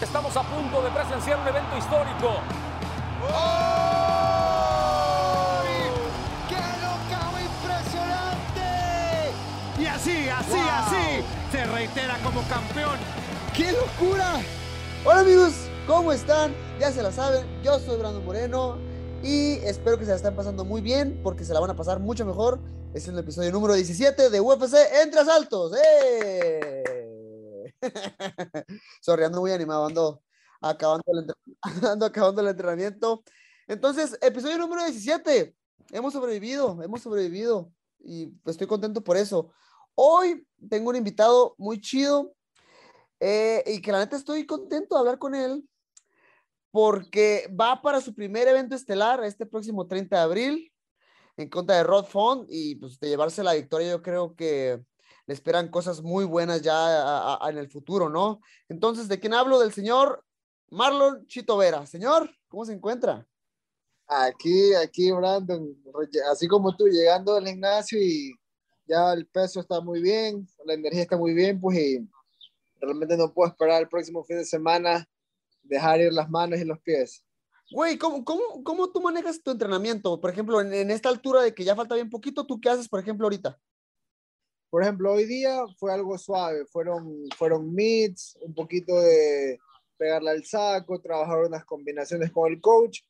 Estamos a punto de presenciar un evento histórico. ¡Qué locao impresionante! Y así, así, ¡Wow! así, se reitera como campeón. ¡Qué locura! Hola amigos, ¿cómo están? Ya se la saben, yo soy Brando Moreno y espero que se la estén pasando muy bien porque se la van a pasar mucho mejor. Este es el episodio número 17 de UFC Entre Asaltos. ¡Eh! Sorry, ando muy animado, ando acabando el, ando acabando el entrenamiento. Entonces, episodio número 17. Hemos sobrevivido, hemos sobrevivido y estoy contento por eso. Hoy tengo un invitado muy chido eh, y que la neta estoy contento de hablar con él porque va para su primer evento estelar este próximo 30 de abril en contra de Rod Font y pues de llevarse la victoria yo creo que le esperan cosas muy buenas ya a- a- en el futuro, ¿no? Entonces, ¿de quién hablo? Del señor Marlon Chito Vera. Señor, ¿cómo se encuentra? Aquí, aquí, Brandon, así como tú, llegando al gimnasio y ya el peso está muy bien, la energía está muy bien, pues y realmente no puedo esperar el próximo fin de semana dejar ir las manos y los pies. Güey, ¿cómo, cómo, cómo tú manejas tu entrenamiento? Por ejemplo, en, en esta altura de que ya falta bien poquito, ¿tú qué haces, por ejemplo, ahorita? Por ejemplo, hoy día fue algo suave, fueron, fueron meets, un poquito de pegarle al saco, trabajar unas combinaciones con el coach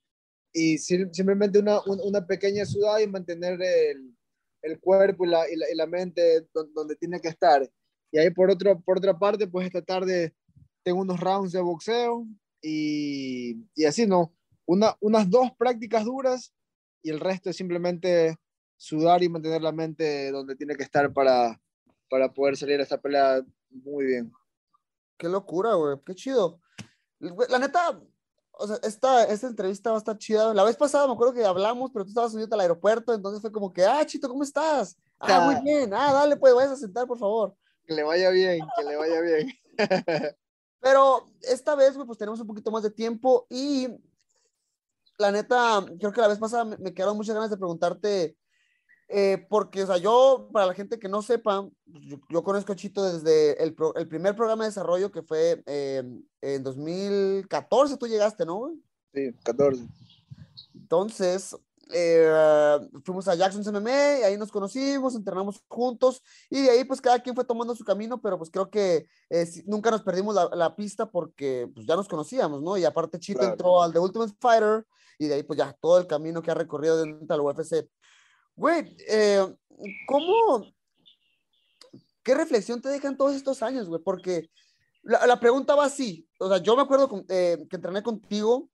y sim- simplemente una, un- una pequeña sudada y mantener el, el cuerpo y la, y la, y la mente don- donde tiene que estar. Y ahí por, otro, por otra parte, pues esta tarde tengo unos rounds de boxeo y, y así, ¿no? Una, unas dos prácticas duras y el resto es simplemente sudar y mantener la mente donde tiene que estar para, para poder salir a esta pelea muy bien. Qué locura, güey, qué chido. La neta, o sea, esta, esta entrevista va a estar chida. La vez pasada me acuerdo que hablamos, pero tú estabas subiendo al aeropuerto, entonces fue como que, ah, Chito, ¿cómo estás? Ah, muy bien. Ah, dale, pues, vayas a sentar, por favor. Que le vaya bien, que le vaya bien. Pero esta vez, pues tenemos un poquito más de tiempo y la neta, creo que la vez pasada me, me quedaron muchas ganas de preguntarte, eh, porque, o sea, yo, para la gente que no sepa, pues, yo, yo conozco a Chito desde el, pro- el primer programa de desarrollo que fue eh, en 2014, tú llegaste, ¿no? güey? Sí, 14. Entonces, eh, fuimos a Jackson's MMA, y ahí nos conocimos, entrenamos juntos y de ahí pues cada quien fue tomando su camino, pero pues creo que eh, nunca nos perdimos la, la pista porque pues ya nos conocíamos, ¿no? Y aparte Chito Claro. entró al The Ultimate Fighter y de ahí pues ya todo el camino que ha recorrido dentro del UFC. Güey, eh, ¿cómo, qué reflexión te dejan todos estos años, güey? Porque la, la pregunta va así, o sea, yo me acuerdo con- eh, que entrené contigo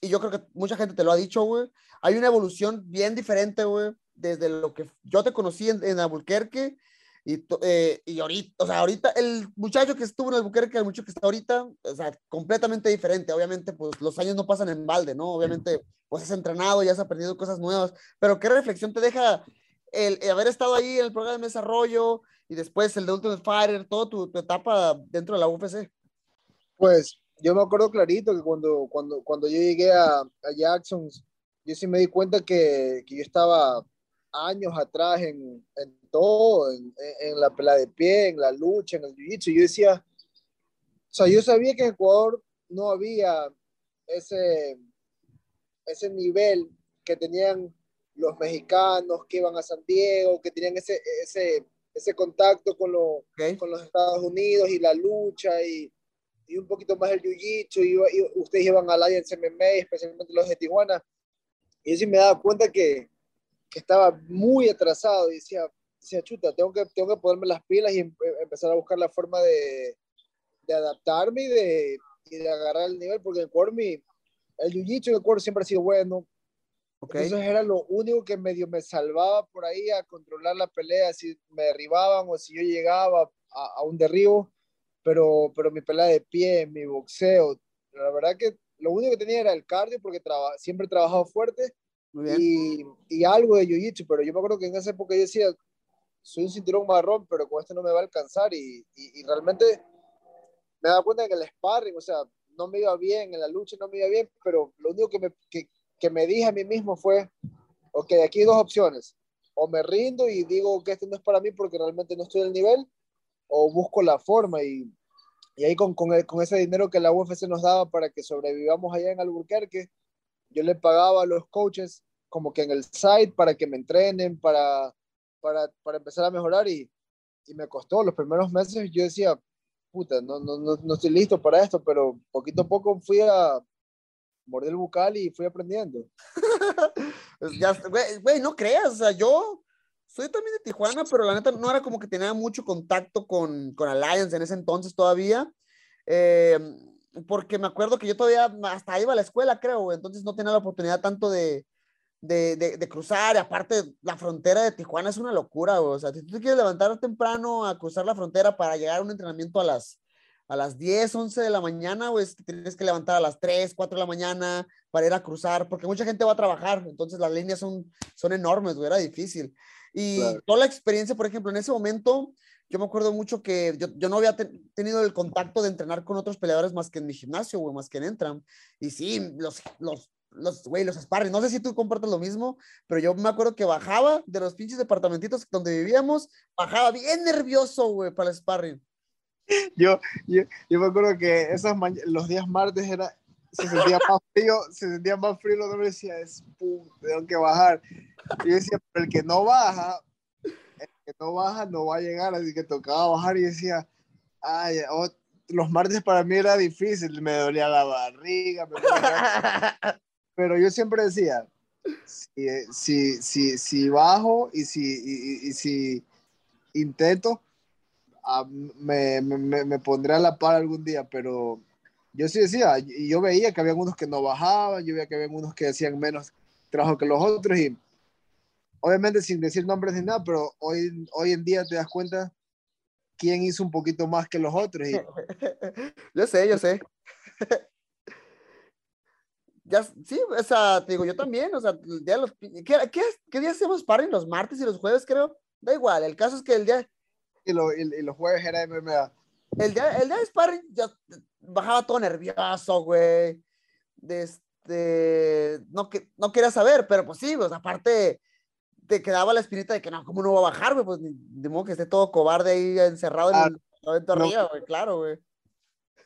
y yo creo que mucha gente te lo ha dicho, güey. Hay una evolución bien diferente, güey, desde lo que yo te conocí en, en Albuquerque y, eh, y ahorita, o sea, ahorita el muchacho que estuvo en Albuquerque, el muchacho que está ahorita, o sea, completamente diferente. Obviamente, pues los años no pasan en balde, ¿no? Obviamente, pues has entrenado, ya has aprendido cosas nuevas, pero ¿qué reflexión te deja el, el haber estado ahí en el programa de desarrollo y después el de Ultimate Fighter, toda tu, tu etapa dentro de la UFC? Pues yo me acuerdo clarito que cuando, cuando, cuando yo llegué a, a Jackson, yo sí me di cuenta que, que yo estaba años atrás en, en todo, en, en- la pelea de pie, en la lucha, en el jiu-jitsu. Yo decía, o sea, yo sabía que en Ecuador no había ese, ese nivel que tenían los mexicanos que iban a San Diego, que tenían ese, ese, ese contacto con, lo, ¿Ok? con los Estados Unidos y la lucha y, y un poquito más el jiu-jitsu, y, y ustedes iban al Alliance MMA, especialmente los de Tijuana, y yo sí me daba cuenta que, que estaba muy atrasado y decía, decía, chuta, tengo que, tengo que ponerme las pilas y em- empezar a buscar la forma de, de adaptarme y de, y de agarrar el nivel, porque en Ecuador mi, el jiu-jitsu en Ecuador siempre ha sido bueno, ¿Ok? entonces era lo único que medio me salvaba por ahí a controlar la pelea, si me derribaban o si yo llegaba a, a un derribo, pero, pero mi pelea de pie, mi boxeo, la verdad que lo único que tenía era el cardio porque traba, siempre he trabajado fuerte Muy bien. y, y algo de jiu-jitsu, pero yo me acuerdo que en esa época yo decía, soy un cinturón marrón, pero con esto no me va a alcanzar. Y, y, y realmente me dado cuenta que el sparring, o sea, no me iba bien, en la lucha no me iba bien, pero lo único que me, que, que me dije a mí mismo fue, ok, aquí hay dos opciones, o me rindo y digo que esto no es para mí porque realmente no estoy al nivel, o busco la forma. Y, y ahí con, con, el- con ese dinero que la UFC nos daba para que sobrevivamos allá en Albuquerque, yo le pagaba a los coaches como que en el site para que me entrenen, para, para, para empezar a mejorar y, y me costó los primeros meses, yo decía, puta, no, no, no, no estoy listo para esto, pero poquito a poco fui a morder el bucal y fui aprendiendo. Güey, no creas, o sea, yo soy también de Tijuana, pero la neta no era como que tenía mucho contacto con, con Alliance en ese entonces todavía, eh, porque me acuerdo que yo todavía hasta iba a la escuela, creo, entonces no tenía la oportunidad tanto de, de, de, de cruzar, y aparte la frontera de Tijuana es una locura, güey, o sea, si tú te quieres levantar temprano a cruzar la frontera para llegar a un entrenamiento a las, a las 10, 11 de la mañana, güey, te tienes que levantar a las 3, 4 de la mañana para ir a cruzar, porque mucha gente va a trabajar, entonces las líneas son, son enormes, güey, era difícil. Y Claro. toda la experiencia, por ejemplo, en ese momento, yo me acuerdo mucho que yo, yo no había te- tenido el contacto de entrenar con otros peleadores más que en mi gimnasio, güey, más que en Entram. Y sí, los, los, los, güey, los sparring, no sé si tú compartes lo mismo, pero yo me acuerdo que bajaba de los pinches departamentitos donde vivíamos, bajaba bien nervioso, güey, para el sparring. Yo, yo, yo me acuerdo que esas los días martes era, se sentía más frío, se sentía más frío, no me decía, es puta, tengo que bajar. Y yo decía, pero el que no baja, que no baja no va a llegar, así que tocaba bajar y decía, ay, oh, los martes para mí era difícil, me dolía la barriga, me dolía- pero yo siempre decía, si, si, si, si bajo y si, y, y- si intento, ah, me, me, me- me pondré a la par algún día, pero yo sí decía, y yo veía que había unos que no bajaban, yo veía que había unos que hacían menos trabajo que los otros, y obviamente sin decir nombres ni nada, pero hoy, hoy en día te das cuenta quién hizo un poquito más que los otros, y yo sé, yo sé. Ya, sí, o sea, te digo, yo también, o sea, el día de los, ¿qué, qué, qué día hacemos sparring? ¿Los martes y los jueves, creo? Da igual, el caso es que el día, y, lo- y- y los jueves era MMA. el día, el día de sparring ya bajaba todo nervioso, güey. De este, no, que, no quería saber, pero pues sí, pues aparte te quedaba la espinita de que no, ¿cómo no va a bajar, güey? Pues ni, de modo que esté todo cobarde ahí encerrado en Ah, el evento no. arriba, güey, claro, güey.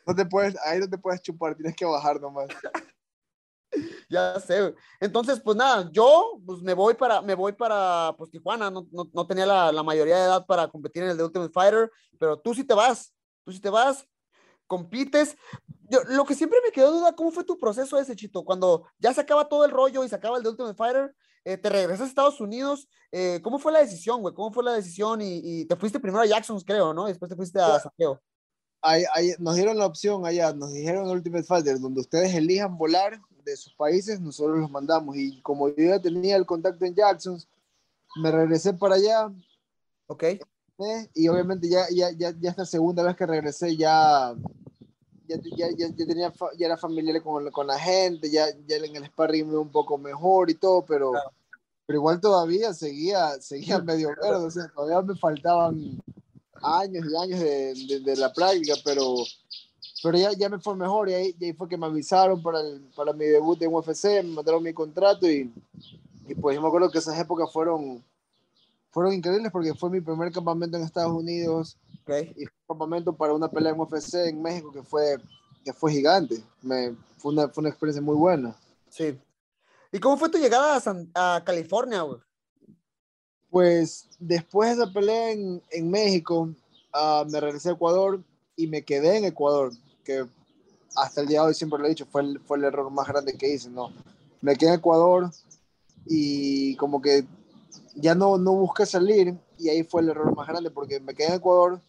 No te puedes, ahí no te puedes chupar, tienes que bajar nomás. Ya sé, güey. Entonces, pues nada, yo pues me voy para, me voy para pues, Tijuana, no, no, no tenía la, la mayoría de edad para competir en el The Ultimate Fighter, pero tú sí te vas, tú sí te vas, compites. Yo, lo que siempre me quedó duda, ¿cómo fue tu proceso ese, Chito? Cuando ya se acaba todo el rollo y se acaba el The Ultimate Fighter, eh, te regresas a Estados Unidos, eh, ¿cómo fue la decisión, güey? ¿Cómo fue la decisión? Y, y te fuiste primero a Jackson's, creo, ¿no? Y después te fuiste a Saqueo. Ahí, ahí nos dieron la opción allá, nos dijeron en Ultimate Fighter, donde ustedes elijan volar de sus países, nosotros los mandamos. Y como yo ya tenía el contacto en Jackson, me regresé para allá. ¿Ok? ¿eh? Y obviamente ya, ya, ya, ya esta segunda vez que regresé ya, ya, ya, ya, ya tenía, ya era familiar con, con la gente, ya, ya en el sparring un poco mejor y todo, pero, Claro. Pero igual todavía seguía, seguía medio verde, o sea, todavía me faltaban años y años de, de, de la práctica, pero, pero ya, ya me fue mejor y ahí, y ahí fue que me avisaron para, el, para mi debut en UFC, me mandaron mi contrato y, y pues yo me acuerdo que esas épocas fueron, fueron increíbles porque fue mi primer campamento en Estados Unidos Ok. y fue un campamento para una pelea en UFC en México que fue, que fue gigante. Me, fue, una, fue una experiencia muy buena. Sí. ¿Y cómo fue tu llegada a, San- a California, güey? Pues después de esa pelea en, en México, ah, me regresé a Ecuador y me quedé en Ecuador, que hasta el día de hoy siempre lo he dicho, fue el, fue el error más grande que hice, ¿no? Me quedé en Ecuador y como que ya no, no busqué salir y ahí fue el error más grande porque me quedé en Ecuador,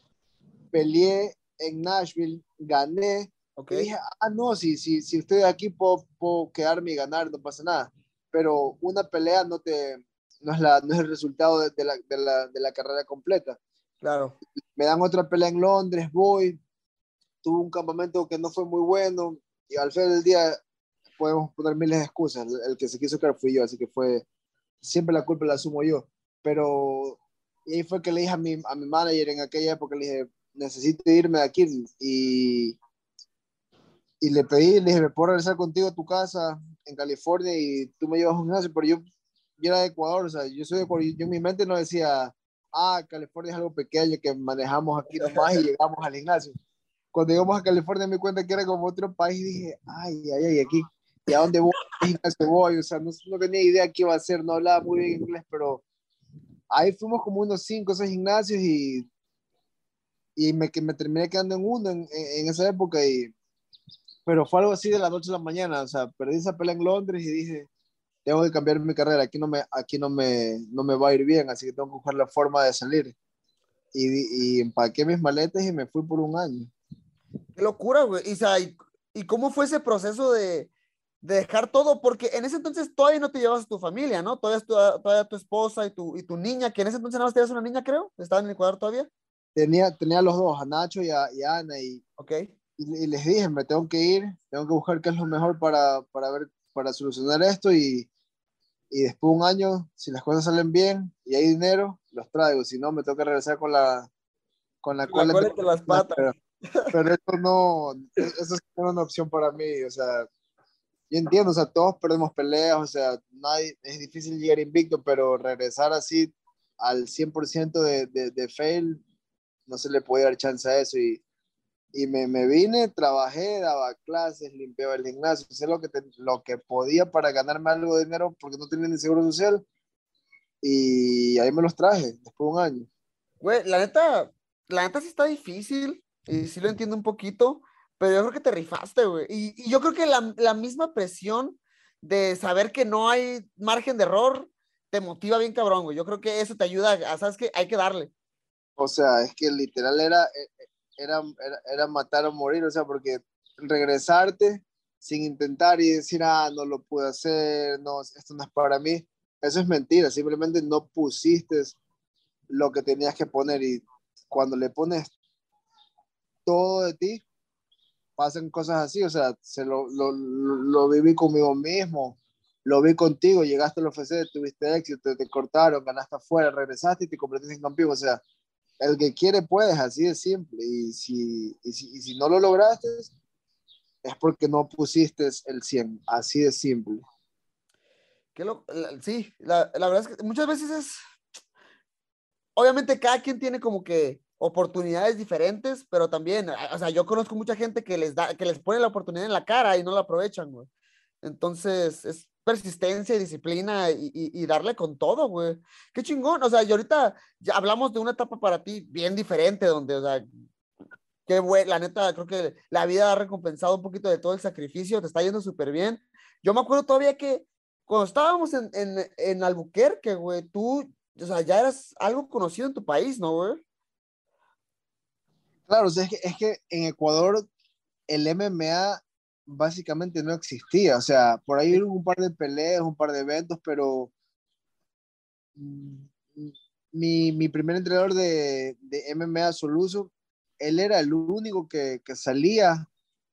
peleé en Nashville, gané Ok. y dije, ah, no, si, si, si estoy aquí puedo, puedo quedarme y ganar, no pasa nada. Pero una pelea no, te, no, es, la, no es el resultado de, de la, de, la, de la carrera completa. Claro. Me dan otra pelea en Londres, voy, tuve un campamento que no fue muy bueno y al final del día podemos poner miles de excusas. El, el que se quiso quedar fui yo, así que fue, siempre la culpa la asumo yo. Pero y ahí fue que le dije a mi, a mi manager en aquella época, le dije, necesito irme de aquí. Y, y le pedí, le dije, ¿me puedo regresar contigo a tu casa en California y tú me llevas a un gimnasio? Pero yo, yo era de Ecuador, o sea, yo soy de Ecuador, yo en mi mente no decía, ah, California es algo pequeño que manejamos aquí nomás y llegamos al gimnasio. Cuando llegamos a California me di cuenta que era como otro país y dije, ay, ay, ay, aquí, ¿y a dónde voy? ¿A gimnasio voy? O sea, no, no tenía idea qué iba a hacer, no hablaba muy bien inglés, pero ahí fuimos como unos cinco o seis gimnasios y, y me, que me terminé quedando en uno en, en, esa época. Y, pero fue algo así de la noche a la mañana. O sea, perdí esa pelea en Londres y dije, tengo que cambiar mi carrera. Aquí no me, aquí no me, no me va a ir bien, así que tengo que buscar la forma de salir. Y, y empaqué mis maletas y me fui por un año. Qué locura, güey. Y, ¿y, ¿y cómo fue ese proceso de, de dejar todo, porque en ese entonces todavía no te llevas a tu familia, ¿no? Todavía, tu, todavía tu esposa y tu, y tu niña, que en ese entonces nada más tenías una niña, creo, estaba en Ecuador todavía. Tenía, tenía los dos, a Nacho y a, y a Ana, y, okay. Y, les dije, me tengo que ir, tengo que buscar qué es lo mejor para, para ver, para solucionar esto, y, y después de un año, si las cosas salen bien y hay dinero, los traigo, si no, me tengo que regresar con la, con la, cola entre las patas. Pero, pero eso no, eso es una opción para mí, o sea, yo entiendo, o sea, todos perdemos peleas, o sea, nadie, es difícil llegar invicto, pero regresar así al 100% de, de, de, fail, no se le puede dar chance a eso. Y, y me, me, vine, trabajé, daba clases, limpiaba el gimnasio, hice lo que, te, lo que podía para ganarme algo de dinero porque no tenía ni seguro social. Y ahí me los traje, después de un año. Güey, la neta, la neta sí está difícil, y sí lo entiendo un poquito, pero yo creo que te rifaste, güey. Y, y, yo creo que la, la, misma presión de saber que no hay margen de error te motiva bien cabrón, güey. Yo creo que eso te ayuda, a, ¿sabes que Hay que darle. O sea, es que literal era, e, era, era, matar o morir, o sea, porque regresarte sin intentar y decir, ah, no lo pude hacer, no, esto no es para mí, eso es mentira, simplemente no pusiste lo que tenías que poner y cuando le pones todo de ti, pasan cosas así, o sea, se lo, lo, lo, viví conmigo mismo, lo vi contigo, llegaste al UFC, tuviste éxito, te, te, cortaron, ganaste afuera, regresaste y te convertiste en campeón, o sea, el que quiere puedes, así de simple, y si, y si, y si no lo lograste, es porque no pusiste el 100, así de simple. Que lo, sí, la, la verdad es que muchas veces es, obviamente cada quien tiene como que oportunidades diferentes, pero también, o sea, yo conozco mucha gente que les da, que les pone la oportunidad en la cara y no la aprovechan, güey. Entonces, es persistencia y disciplina y, darle con todo, güey. Qué chingón, o sea, y ahorita ya hablamos de una etapa para ti bien diferente, donde, o sea, qué güey, la neta, creo que la vida ha recompensado un poquito de todo el sacrificio, te está yendo súper bien. Yo me acuerdo todavía que cuando estábamos en, en, en Albuquerque, güey, tú, o sea, ya eras algo conocido en tu país, ¿no, güey? Claro, o sea, es, que, es que en Ecuador el MMA básicamente no existía. O sea, por ahí hubo un par de peleas, un par de eventos, pero mi, mi primer entrenador de, de, MMA Soluso, él era el único que, que, salía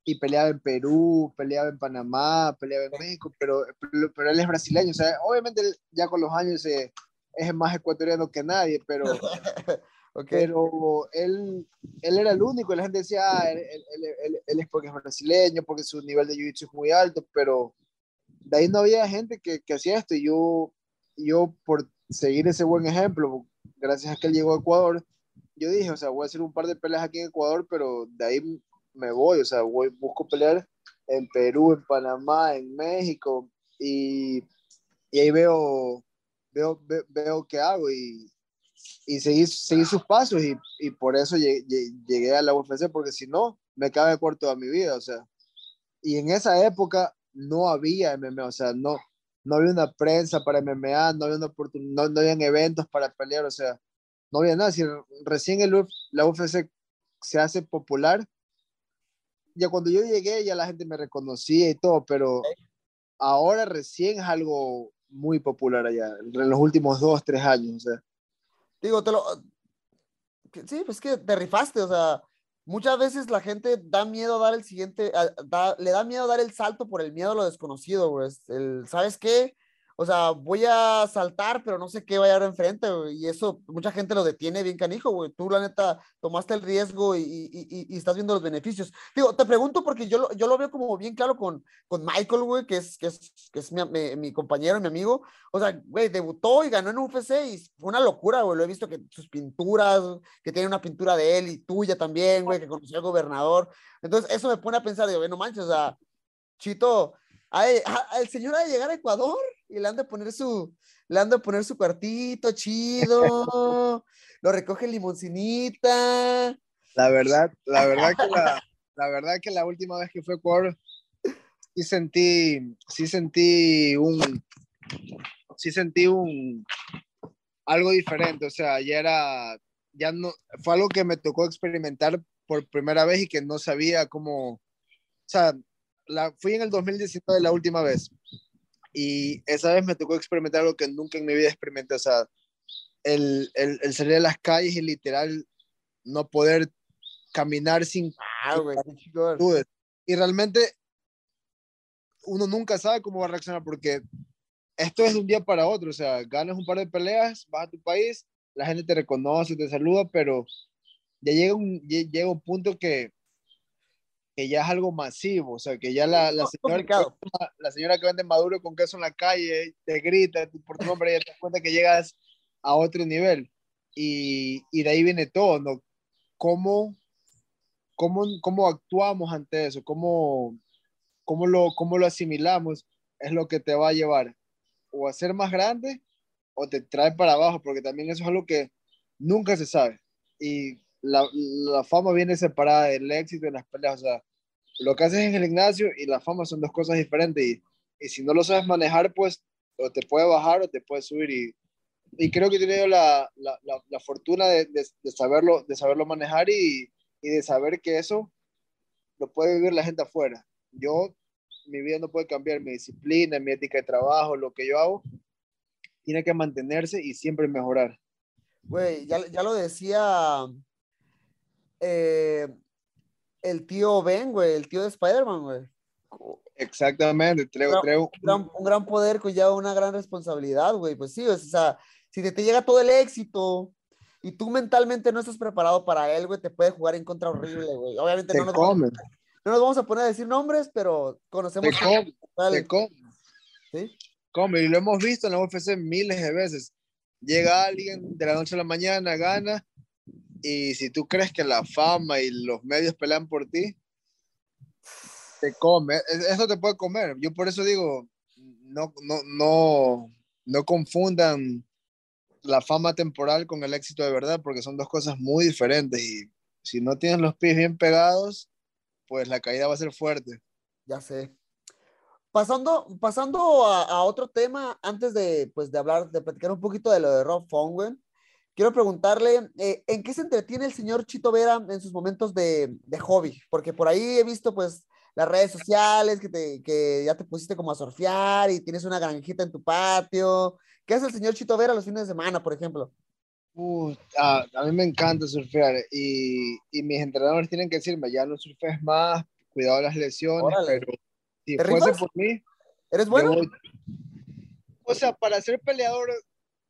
y peleaba en Perú, peleaba en Panamá, peleaba en México, pero, pero, pero él es brasileño. O sea, obviamente ya con los años eh, es más ecuatoriano que nadie, pero... Okay. Pero él, él era el único, la gente decía, ah, él, él, él, él, es porque es brasileño, porque su nivel de jiu-jitsu es muy alto, pero de ahí no había gente que, que hacía esto, y yo, yo por seguir ese buen ejemplo, gracias a que él llegó a Ecuador, yo dije, o sea, voy a hacer un par de peleas aquí en Ecuador, pero de ahí me voy, o sea, voy, busco pelear en Perú, en Panamá, en México, y, y ahí veo, veo, veo, veo qué hago, y, y seguí, seguí sus pasos y, y por eso llegué, llegué, a la UFC, porque si no, me cabe corto toda mi vida, o sea. Y en esa época no había MMA, o sea, no, no había una prensa para MMA, no había, una no, no habían eventos para pelear, o sea, no había nada. Si recién el, la UFC se hace popular, ya cuando yo llegué ya la gente me reconocía y todo, pero ahora recién es algo muy popular allá, en los últimos dos, tres años, o sea. Digo, te lo. Sí, pues que te rifaste, o sea, muchas veces la gente da miedo a dar el siguiente, a- le da miedo dar el salto por el miedo a lo desconocido, güey. El, ¿sabes qué? O sea, voy a saltar, pero no sé qué va a haber enfrente, güey. Y eso, mucha gente lo detiene bien canijo, güey. Tú, la neta, tomaste el riesgo y, y- y- estás viendo los beneficios. Digo, te pregunto porque yo lo, yo lo veo como bien claro con, con Michael, güey, que es, que es, que es mi, mi- mi compañero, mi amigo. O sea, güey, debutó y ganó en UFC y fue una locura, güey. Lo he visto que sus pinturas, que tiene una pintura de él y tuya también, güey, que conoció al gobernador. Entonces, eso me pone a pensar, digo, no manches, o sea, Chito, el señor ha de llegar a Ecuador y le han de poner su, le de poner su cuartito chido, lo recoge limoncinita. La verdad, la verdad que la, la verdad que la última vez que fue a Ecuador, sí sentí, sí sentí un, sí sentí un, algo diferente, o sea, ya era, ya no, fue algo que me tocó experimentar por primera vez y que no sabía cómo, o sea, la, fui en el 2019 la última vez y esa vez me tocó experimentar algo que nunca en mi vida experimenté, o sea, el, el, el salir a las calles y literal no poder caminar sin Ah, güey. Y realmente uno nunca sabe cómo va a reaccionar porque esto es de un día para otro, o sea, ganas un par de peleas, vas a tu país, la gente te reconoce, te saluda, pero ya llega un, lle- llega un punto que, que ya es algo masivo, o sea, que ya la, la, señora, que la señora que vende maduro con queso en la calle te grita por tu nombre y te das cuenta que llegas a otro nivel. Y, y de ahí viene todo, ¿no? ¿Cómo, cómo, cómo actuamos ante eso? ¿Cómo, cómo, lo, ¿Cómo lo asimilamos? Es lo que te va a llevar o a ser más grande o te trae para abajo, porque también eso es algo que nunca se sabe. Y la, la fama viene separada del éxito de las peleas. O sea, lo que haces en el gimnasio y la fama son dos cosas diferentes. Y, y si no lo sabes manejar, pues o te puede bajar o te puede subir. Y, y creo que he tenido la, la, la fortuna de, de, de, saberlo, de saberlo manejar y, y de saber que eso lo puede vivir la gente afuera. Yo, mi vida no puede cambiar, mi disciplina, mi ética de trabajo, lo que yo hago, tiene que mantenerse y siempre mejorar. Güey, ya, ya lo decía eh, el tío Ben, güey, el tío de Spider-Man, güey. Exactamente, traigo, traigo un, gran, un gran poder conlleva una gran responsabilidad, güey. Pues sí, o sea, si te, te llega todo el éxito y tú mentalmente no estás preparado para él, güey, te puede jugar en contra horrible, güey. Obviamente te no nos, vamos, no nos vamos a poner a decir nombres, pero conocemos. Te come, te come. ¿Sí? Come, y lo hemos visto en la UFC miles de veces. Llega alguien de la noche a la mañana, gana, y si tú crees que la fama y los medios pelean por ti, te come. Eso te puede comer. Yo por eso digo, no, no, no, no confundan la fama temporal con el éxito de verdad, porque son dos cosas muy diferentes. Y si no tienes los pies bien pegados, pues la caída va a ser fuerte. Ya sé. Pasando, pasando a, a, otro tema, antes de, pues, de hablar, de platicar un poquito de lo de Rob Fong, güey, quiero preguntarle, eh, ¿en qué se entretiene el señor Chito Vera en sus momentos de, de hobby? Porque por ahí he visto, pues, las redes sociales, que, te, que ya te pusiste como a surfear y tienes una granjita en tu patio. ¿Qué hace el señor Chito Vera los fines de semana, por ejemplo? Uh, a, a, mí me encanta surfear y, y, mis entrenadores tienen que decirme, ya no surfes más, cuidado las lesiones, Órale. pero si fuese por mí... ¿Eres bueno? Voy, o sea, para ser peleador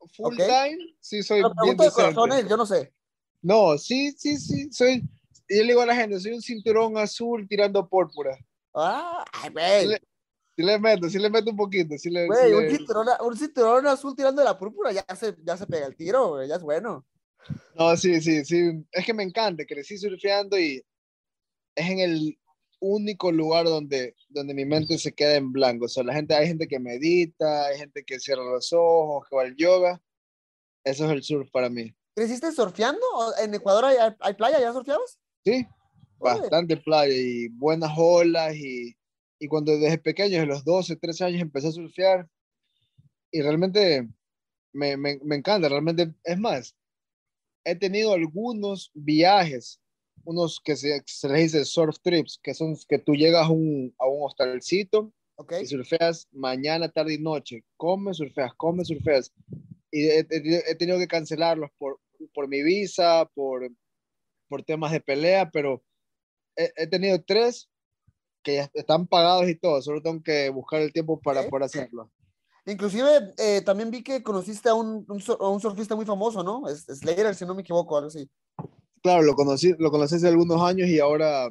full okay. time, sí soy pero bien de corazones, yo no sé. No, sí, sí, sí, soy... Yo le digo a la gente, soy un cinturón azul tirando púrpura. Ah, güey. Sí, sí le meto, sí le meto un poquito. Sí le, güey, sí un, le... cinturón, un cinturón azul tirando la púrpura, ya se, ya se pega el tiro, güey, ya es bueno. No, sí, sí, sí. Es que me encanta, crecí surfeando y es en el único lugar donde, donde mi mente se queda en blanco. O sea, la gente, hay gente que medita, hay gente que cierra los ojos, que va al yoga. Eso es el surf para mí. ¿Creciste surfeando? ¿En Ecuador hay, hay playa? ¿Ya surfeabas? Sí, bastante playa y buenas olas y, y cuando desde pequeño, de los 12, 13 años empecé a surfear y realmente me, me, me encanta, realmente es más, he tenido algunos viajes, unos que se, se les dice surf trips, que son que tú llegas a un, a un hostalcito okay. y surfeas mañana, tarde y noche, comes, surfeas, comes, surfeas y he, he, he tenido que cancelarlos por, por mi visa, por por temas de pelea, pero he, he tenido tres que ya están pagados y todo, solo tengo que buscar el tiempo para Ok. poder hacerlo. Inclusive, eh, también vi que conociste a un, un, a un surfista muy famoso, ¿no? Slater, si no me equivoco, algo así. Claro, lo conocí, lo conocí hace algunos años y ahora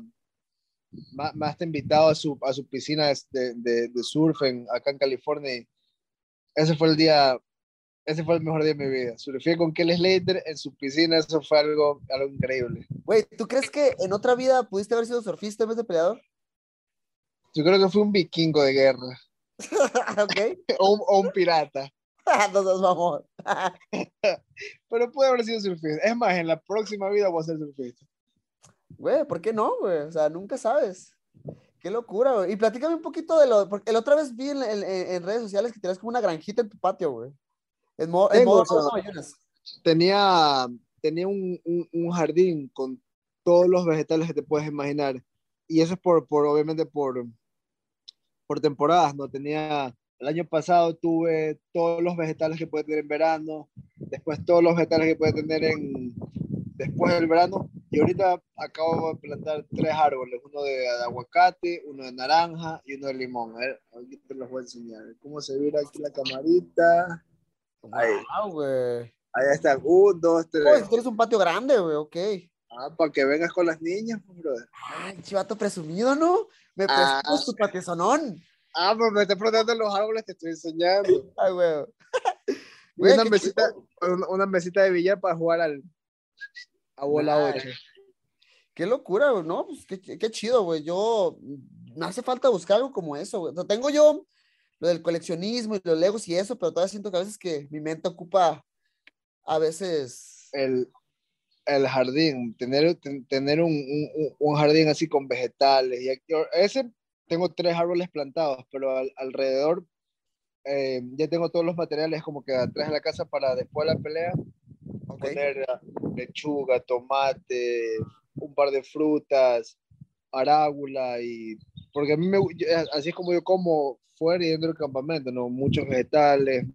me, me ha invitado a su, a su piscina de, de, de surf en, acá en California. y ese fue el día, ese fue el mejor día de mi vida. Surfé con Kelly Slater en su piscina, eso fue algo, algo increíble. Güey, ¿tú crees que en otra vida pudiste haber sido surfista en vez de peleador? Yo creo que fue un vikingo de guerra ok. o o un pirata, no vamos. pero puede haber sido surfista. Es más, en la próxima vida voy a ser surfista. Güey, ¿por qué no, güey? O sea, nunca sabes. Qué locura, güey. Y platícame un poquito de lo, porque la otra vez vi en, en- en redes sociales que tenías como una granjita en tu patio, güey. En, mo- en modo o sea, tenía, tenía un, un- un jardín con todos los vegetales que te puedes imaginar. Y eso es por, por obviamente, por, por temporadas, ¿no? Tenía, el año pasado tuve todos los vegetales que puede tener en verano, después todos los vegetales que puede tener en, después del verano, y ahorita acabo de plantar tres árboles, uno de, aguacate, uno de naranja y uno de limón. A ver, aquí te los voy a enseñar. ¿Cómo se ve aquí la camarita? Ahí. Wow. Ahí están, un, dos, tres. Oye, tienes un patio grande, güey, ok. Ah, para que vengas con las niñas, pues, brother. Ay, chivato presumido, ¿no? Me Ah. prestas tu patiozonón. Ah, pues me estoy preguntando los árboles, te estoy enseñando. Ay. Y Güey, una mesita, una, una mesita de billar para jugar al a bola Nice. 8. Qué locura, ¿no? Pues qué, qué chido, güey. Yo, me hace falta buscar algo como eso, güey. O sea, tengo yo lo del coleccionismo y los legos y eso, pero todavía siento que a veces que mi mente ocupa, a veces... El, el jardín, tener, ten- tener un, un- un jardín así con vegetales. Y ese tengo tres árboles plantados, pero al- alrededor eh, ya tengo todos los materiales como que atrás de la casa para después de la pelea Ok. poner ah, lechuga, tomate, un par de frutas, arágula y porque a mí me eh, así es como yo como fuera y dentro del campamento, ¿no? Muchos vegetales,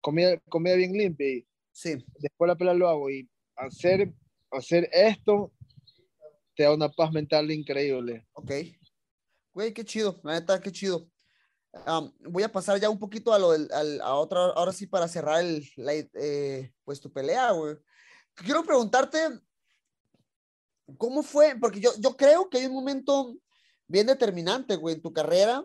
comida, comida bien limpia y Sí, después de la pelea lo hago y hacer, hacer esto te da una paz mental increíble. ok. Güey, qué chido, la neta, qué chido. Voy a pasar ya un poquito a lo del, al- a otra, ahora sí para cerrar el, eh, pues tu pelea, güey. Quiero preguntarte, ¿cómo fue? Porque yo, yo creo que hay un momento bien determinante, güey, en tu carrera,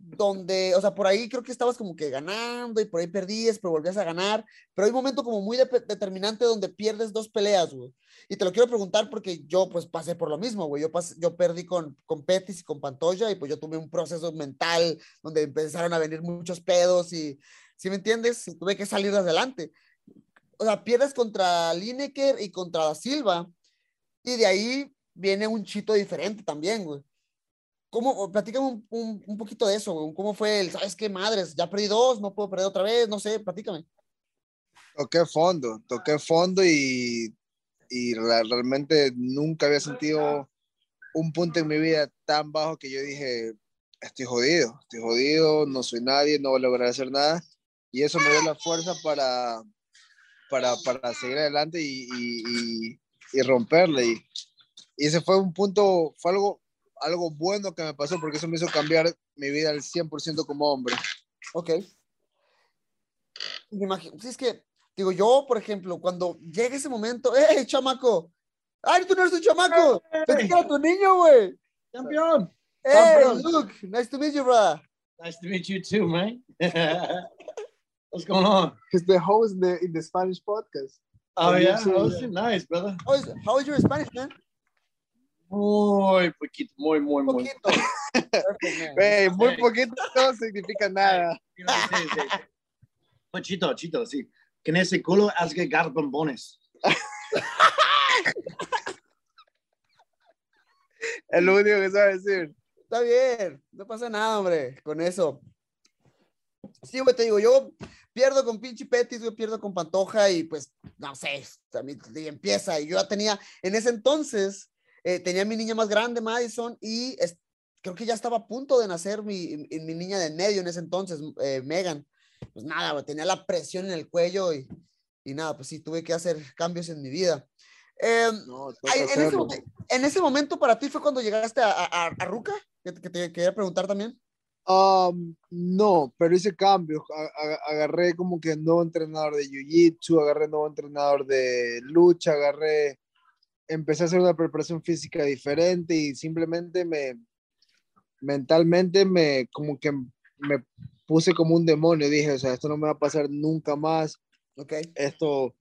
donde, o sea, por ahí creo que estabas como que ganando y por ahí perdías, pero volvías a ganar, pero hay un momento como muy de- determinante donde pierdes dos peleas, güey. Y te lo quiero preguntar porque yo pues pasé por lo mismo, güey. Yo, pas- yo perdí con, con Petis y con Pantoya y pues yo tuve un proceso mental donde empezaron a venir muchos pedos y, ¿sí me entiendes? Tuve que salir adelante. O sea, pierdes contra Lineker y contra Da Silva y de ahí viene un chito diferente también, güey. ¿Cómo? Platícame un, un, un poquito de eso, güey. ¿Cómo fue el, sabes qué madres? Ya perdí dos, no puedo perder otra vez, no sé, platícame. Toqué fondo, toqué fondo y, y la- realmente nunca había sentido un punto en mi vida tan bajo que yo dije, estoy jodido, estoy jodido, no soy nadie, no voy a lograr hacer nada. Y eso me dio la fuerza para, para, para seguir adelante y, y, y, y romperle. Y, ese fue un punto, fue algo, algo bueno que me pasó porque eso me hizo cambiar mi vida al 100% como hombre. Ok. Me imagino, si es que, digo, yo, por ejemplo, cuando llega ese momento, ¡eh, chamaco! ¡Ay, tú no eres un chamaco! ¡Pensé que era tu niño, güey! Campeón. ¡Hey, Campeón. Luke! Nice to meet you, brother. Nice to meet you too, man. What's going on? He's the host in the, in the Spanish podcast. Oh, Oh, yeah. Oh, nice, brother. How is, how is your Spanish, man? Muy poquito, muy, muy, muy. poquito. Muy poquito no significa nada. Sí, sí, sí. Pochito, chito, sí. Que en ese culo has que bombones. Es lo único que sabe decir. Está bien, no pasa nada, hombre, con eso. Sí, güey, te digo, yo pierdo con pinche Petis, yo pierdo con Pantoja y pues, no sé, también empieza. Y yo ya tenía, en ese entonces, eh, tenía mi niña más grande, Madison, y es- creo que ya estaba a punto de nacer mi, mi, mi niña de medio en ese entonces, eh, Megan. Pues nada, tenía la presión en el cuello y, y nada, pues sí, tuve que hacer cambios en mi vida. Eh, No, en, ese, en ese momento para ti fue cuando llegaste a, a, a- Ruca, que, te- que te quería preguntar también. Um, no, pero hice cambios. Agarré como que nuevo entrenador de Jiu-Jitsu, agarré nuevo entrenador de lucha, agarré, empecé a hacer una preparación física diferente y simplemente me, mentalmente me, como que me puse como un demonio. Dije, o sea, esto no me va a pasar nunca más. Ok. Esto,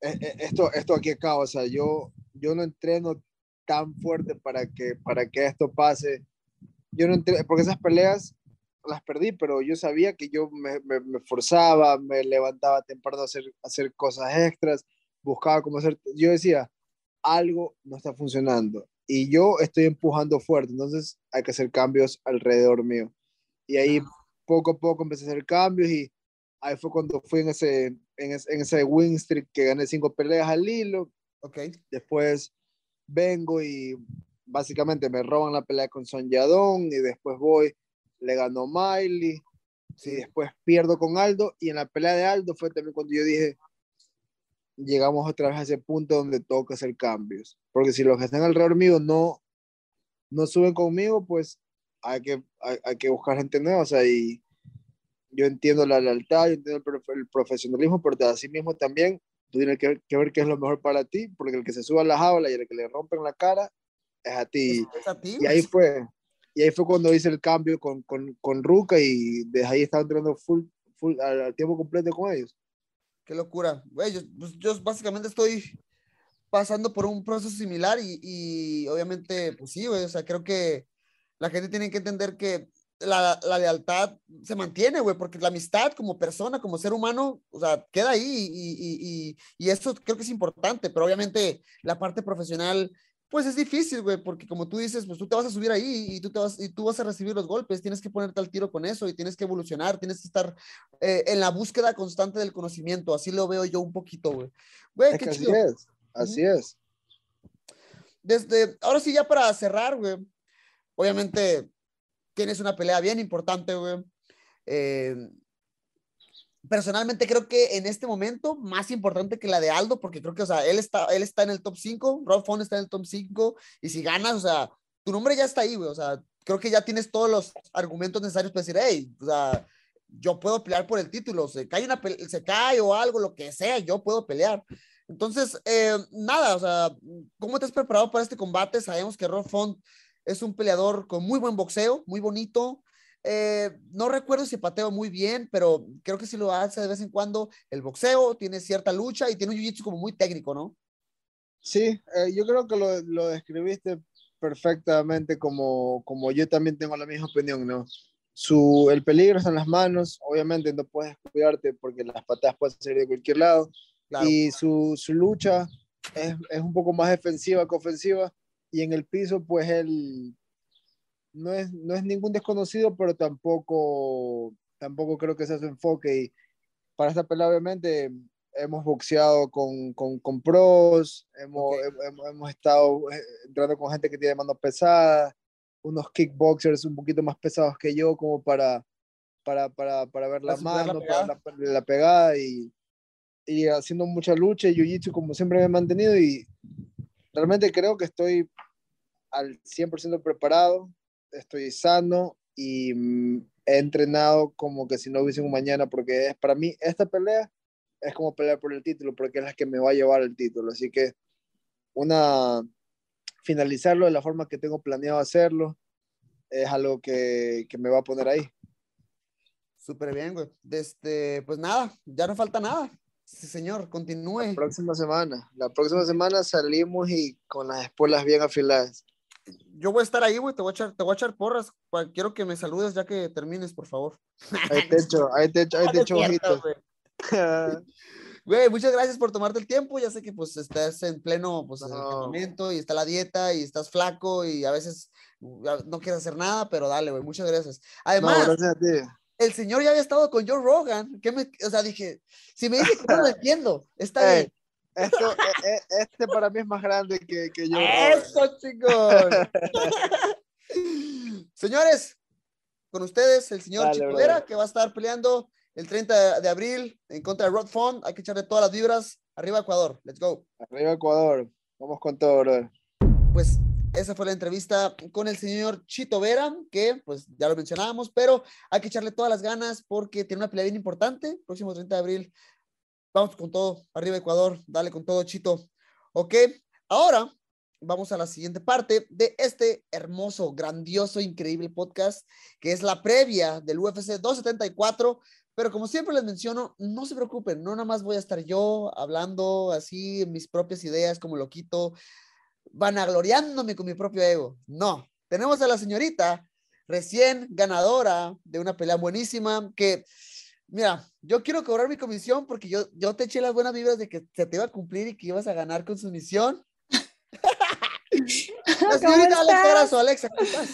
e- e- esto, esto aquí acaba. O sea, yo, yo no entreno tan fuerte para que, para que esto pase yo no entré, porque esas peleas las perdí, pero yo sabía que yo me, me, me forzaba, me levantaba temprano a hacer, a hacer cosas extras, buscaba cómo hacer, yo decía, algo no está funcionando. Y yo estoy empujando fuerte, entonces hay que hacer cambios alrededor mío. Y ahí poco a poco empecé a hacer cambios y ahí fue cuando fui en ese, en ese, en ese win streak que gané cinco peleas al hilo, Ok. después vengo y básicamente me roban la pelea con Son Yadón y después voy, le ganó Miley y después pierdo con Aldo. Y en la pelea de Aldo fue también cuando yo dije llegamos otra vez a ese punto donde toca hacer cambios. Porque si los que están alrededor mío no no suben conmigo pues hay que hay, hay que buscar gente nueva. O sea y yo entiendo la lealtad yo entiendo el, el profesionalismo pero así mismo también tú tienes que, que ver qué es lo mejor para ti porque el que se suba a la jaula y el que le rompen la cara es a ti. Es a ti, y ahí fue, y ahí fue cuando hice el cambio con, con, con Ruca y desde ahí estaba entrenando full, full al tiempo completo con ellos. Qué locura. Güey, yo, pues, yo básicamente estoy pasando por un proceso similar y, y obviamente, pues sí, güey, o sea, creo que la gente tiene que entender que la, la lealtad se mantiene, güey, porque la amistad como persona, como ser humano, o sea, queda ahí y, y, y, y esto creo que es importante, pero obviamente la parte profesional, pues es difícil, güey, porque como tú dices, pues tú te vas a subir ahí y tú, te vas, y tú vas a recibir los golpes, tienes que ponerte al tiro con eso y tienes que evolucionar, tienes que estar eh, en la búsqueda constante del conocimiento, así lo veo yo un poquito, güey. Güey, Es qué que así chido. es, así es. Desde, ahora sí, ya para cerrar, güey, obviamente tienes una pelea bien importante, güey. Eh, personalmente creo que en este momento más importante que la de Aldo, porque creo que, o sea, él está, él está en el top 5, Rob Font está en el top 5, y si ganas, o sea, tu nombre ya está ahí, güey, o sea, creo que ya tienes todos los argumentos necesarios para decir, hey, o sea, yo puedo pelear por el título, se cae, una se cae o algo, lo que sea, yo puedo pelear. Entonces, eh, nada, o sea, ¿cómo te has preparado para este combate? Sabemos que Rob Font es un peleador con muy buen boxeo, muy bonito. Eh, no recuerdo si pateo muy bien, pero creo que sí lo hace de vez en cuando. El boxeo tiene cierta lucha y tiene un jiu-jitsu como muy técnico, ¿no? Sí, eh, yo creo que lo, lo describiste perfectamente como, como yo también tengo la misma opinión, ¿no? Su, el peligro está en las manos, obviamente no puedes cuidarte porque las patadas pueden salir de cualquier lado, Claro. y su, su lucha es, es un poco más defensiva que ofensiva, y en el piso pues él no es, no es ningún desconocido, pero tampoco, tampoco creo que sea su enfoque, y para esta pelea obviamente hemos boxeado con, con, con pros, hemos, Ok. hemos, hemos estado eh, entrando con gente que tiene manos pesadas, unos kickboxers un poquito más pesados que yo como para, para, para, para ver la mano, para la, la pegada y, y haciendo mucha lucha. Y jiu-jitsu como siempre me he mantenido y realmente creo que estoy al 100% preparado, estoy sano y mm, he entrenado como que si no hubiese un mañana porque es para mí esta pelea es como pelear por el título porque es la que me va a llevar el título, así que una finalizarlo de la forma que tengo planeado hacerlo es algo que, que me va a poner ahí. Súper bien, güey. Desde, pues nada, ya no falta nada. Sí, señor, La continúe. próxima semana, la próxima semana salimos y con las espuelas bien afiladas. Yo voy a estar ahí, güey, te voy a echar, te voy a echar porras. Quiero que me saludes ya que termines, por favor. Ahí te echo, ahí te echo, ahí te echo ojitos. güey. Muchas gracias por tomarte el tiempo. Ya sé que pues estás en pleno pues, el No. campamento y está la dieta y estás flaco y a veces uh, no quieres hacer nada, pero dale, güey, muchas gracias. No, Además, gracias a ti. el señor ya había estado con Joe Rogan. ¿qué me, o sea, dije, si me dice que no lo entiendo, está Ey, esto, e- e- este para mí es más grande que, que yo. Eso, chicos. Señores, con ustedes, el señor. Vera, que va a estar peleando el 30 de abril en contra de Rod Font. Hay que echarle todas las vibras. Arriba Ecuador. Let's go. Arriba Ecuador. Vamos con todo, brother. Pues esa fue la entrevista con el señor Chito Vera, que pues ya lo mencionábamos, pero hay que echarle todas las ganas porque tiene una pelea bien importante. Próximo 30 de abril. Vamos con todo. Arriba Ecuador. Dale con todo, Chito. Ok. Ahora vamos a la siguiente parte de este hermoso, grandioso, increíble podcast, que es la previa del UFC 274. Pero como siempre les menciono, no se preocupen, no nada más voy a estar yo hablando así mis propias ideas como loquito, vanagloriándome con mi propio ego. No, tenemos a la señorita recién ganadora de una pelea buenísima que, mira, yo quiero cobrar mi comisión porque yo, yo te eché las buenas vibras de que se te iba a cumplir y que ibas a ganar con su misión. la señorita Alexa Alexa, ¿cómo estás?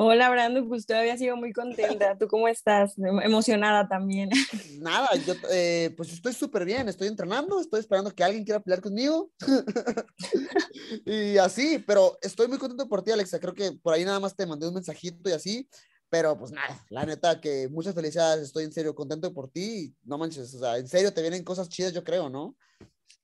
Hola Brandon, pues todavía sigo muy contenta. ¿Tú cómo estás? Em- Emocionada también. Nada, yo eh, pues estoy súper bien, estoy entrenando, estoy esperando que alguien quiera pelear conmigo. y así, pero estoy muy contento por ti, Alexa. Creo que por ahí nada más te mandé un mensajito y así, pero pues nada, la neta que muchas felicidades, estoy en serio contento por ti. No manches, o sea, en serio te vienen cosas chidas, yo creo, ¿no?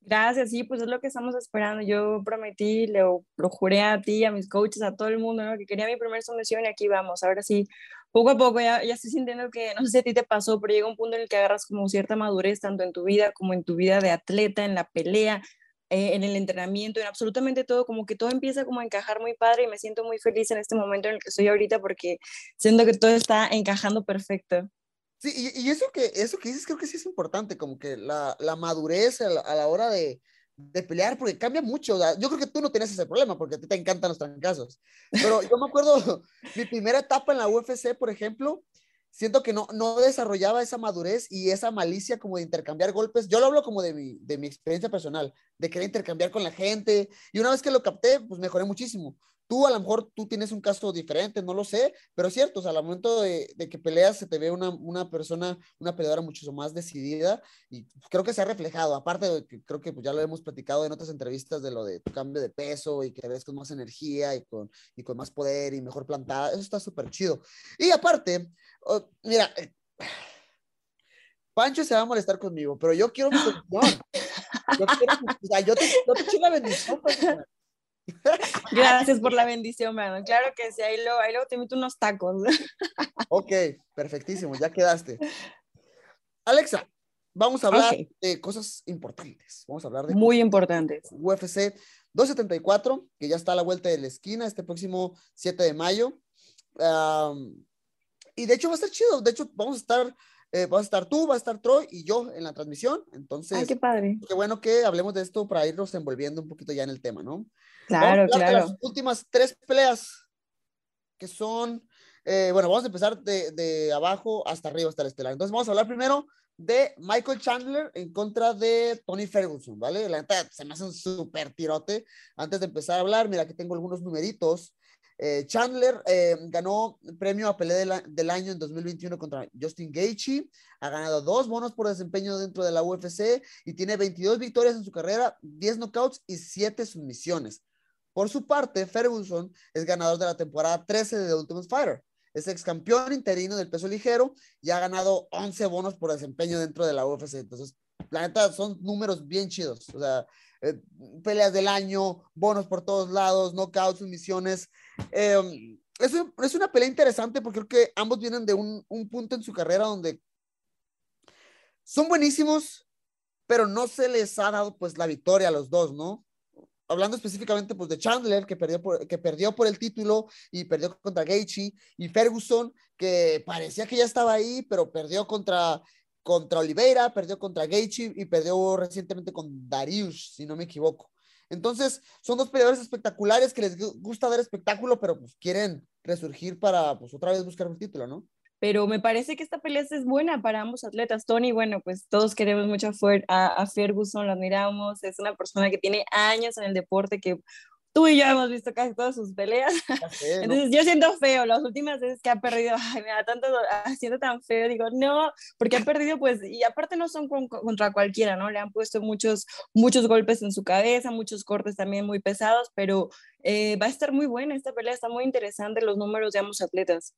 Gracias, sí, pues es lo que estamos esperando. Yo prometí, le lo juré a ti, a mis coaches, a todo el mundo, ¿no? que quería mi primera sumisión y aquí vamos. Ahora sí, poco a poco ya, ya estoy sintiendo que, no sé si a ti te pasó, pero llega un punto en el que agarras como cierta madurez, tanto en tu vida como en tu vida de atleta, en la pelea, eh, en el entrenamiento, en absolutamente todo, como que todo empieza como a encajar muy padre y me siento muy feliz en este momento en el que estoy ahorita porque siento que todo está encajando perfecto. Sí, y, y eso, que, eso que dices creo que sí es importante, como que la, la madurez a la, a la hora de, de, pelear, porque cambia mucho. Yo creo que tú no tienes ese problema, porque a ti te encantan los trancazos. Pero yo me acuerdo, mi primera etapa en la UFC, por ejemplo, siento que no, no desarrollaba esa madurez y esa malicia como de intercambiar golpes. Yo lo hablo como de mi, de mi experiencia personal, de querer intercambiar con la gente. Y una vez que lo capté, pues mejoré muchísimo. Tú a lo mejor tú tienes un caso diferente, no lo sé, pero es cierto, o sea, al momento de, de que peleas se te ve una, una, persona, una peleadora mucho más decidida y creo que se ha reflejado, aparte de que creo que pues, ya lo hemos platicado en otras entrevistas de lo de tu cambio de peso y que ves con más energía y con, y con más poder y mejor plantada, eso está súper chido. Y aparte, oh, mira, eh, Pancho se va a molestar conmigo, pero yo quiero mi opinión. Yo, quiero, o sea, yo te, yo te echo la bendición, Pancho. Gracias por la bendición, Brandon. Claro que sí, ahí luego, ahí luego te invito unos tacos. Ok, perfectísimo, ya quedaste. Alexa, vamos a hablar okay. de cosas importantes. Vamos a hablar de muy importantes. UFC 274, que ya está a la vuelta de la esquina este próximo 7 de mayo. Um, y de hecho va a estar chido. De hecho, vamos a estar, eh, vas a estar tú, va a estar Troy y yo en la transmisión. Entonces, Ay, qué padre. Qué bueno que hablemos de esto para irnos envolviendo un poquito ya en el tema, ¿no? Claro, claro. las últimas tres peleas que son, eh, bueno, vamos a empezar de, de, abajo hasta arriba, hasta el estelar. Entonces vamos a hablar primero de Michael Chandler en contra de Tony Ferguson, ¿vale? La neta se me hace un súper tirote. Antes de empezar a hablar, mira que tengo algunos numeritos. Eh, Chandler eh, ganó premio a pelea del año en 2021 contra Justin Gaethje, ha ganado dos bonos por desempeño dentro de la UFC y tiene 22 victorias en su carrera, 10 knockouts y 7 submisiones. Por su parte, Ferguson es ganador de la temporada 13 de The Ultimate Fighter. Es ex campeón interino del peso ligero y ha ganado 11 bonos por desempeño dentro de la UFC. Entonces, la son números bien chidos. O sea, eh, peleas del año, bonos por todos lados, knockouts, sumisiones. Eh, es, es, una pelea interesante porque creo que ambos vienen de un, un punto en su carrera donde son buenísimos, pero no se les ha dado pues la victoria a los dos, ¿no? hablando específicamente pues de Chandler que perdió por, que perdió por el título y perdió contra Gaethje y Ferguson que parecía que ya estaba ahí pero perdió contra contra Oliveira, perdió contra Gaethje y perdió recientemente con Darius, si no me equivoco. Entonces, son dos peleadores espectaculares que les gusta dar espectáculo, pero pues quieren resurgir para pues otra vez buscar un título, ¿no? pero me parece que esta pelea es buena para ambos atletas. Tony, bueno, pues todos queremos mucho a, a Ferguson, lo admiramos, es una persona que tiene años en el deporte, que tú y yo hemos visto casi todas sus peleas. Sé, Entonces ¿no? yo siento feo, las últimas veces que ha perdido, ay, me da tanto, siento tan feo, digo, no, porque ha perdido, pues, y aparte no son con, contra cualquiera, ¿no? Le han puesto muchos, muchos golpes en su cabeza, muchos cortes también muy pesados, pero eh, va a estar muy buena esta pelea, está muy interesante los números de ambos atletas.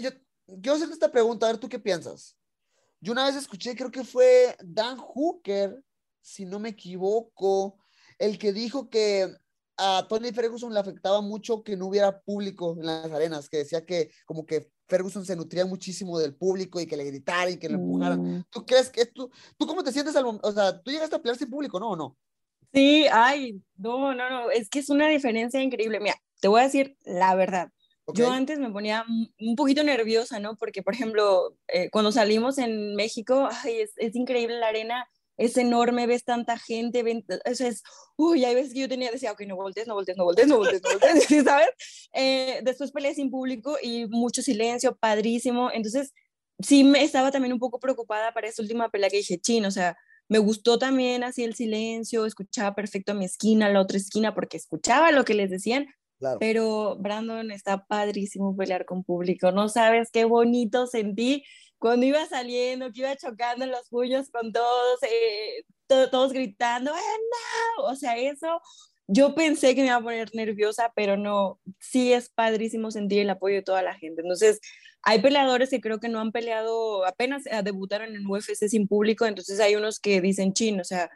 Yo, quiero hacerte esta pregunta, a ver tú qué piensas. Yo una vez escuché, creo que fue Dan Hooker, si no me equivoco, el que dijo que a Tony Ferguson le afectaba mucho que no hubiera público en las arenas, que decía que como que Ferguson se nutría muchísimo del público y que le gritaran y que le empujaran. Mm. ¿Tú crees que tú, tú cómo te sientes al O sea, tú llegaste a pelear sin público, ¿no? ¿O no? Sí, ay, no, no, no, es que es una diferencia increíble. Mira, te voy a decir la verdad. ¿Ok? Yo antes me ponía un- un poquito nerviosa, ¿no? Porque, por ejemplo, eh, cuando salimos en México, ay, es, es increíble la arena, es enorme, ves tanta gente, ven, eso es, uy, hay veces que yo tenía, decía, ok, no voltees, no voltees, no voltees, no voltees, no voltees, ¿sí ¿sabes? Eh, después peleé sin público y mucho silencio, padrísimo. Entonces, sí me estaba también un poco preocupada para esta última pelea que dije, chin, o sea, me gustó también así el silencio, escuchaba perfecto a mi esquina, la otra esquina, porque escuchaba lo que les decían, Claro. pero Brandon está padrísimo pelear con público. No sabes qué bonito sentí cuando iba saliendo, que iba chocando los puños con todos, eh, to- todos gritando, "¡Eh, no! O sea, eso yo pensé que me iba a poner nerviosa, pero no, sí es padrísimo sentir el apoyo de toda la gente. Entonces, hay peleadores que creo que no han peleado, apenas eh, debutaron en UFC sin público, entonces hay unos que dicen, chin, o sea,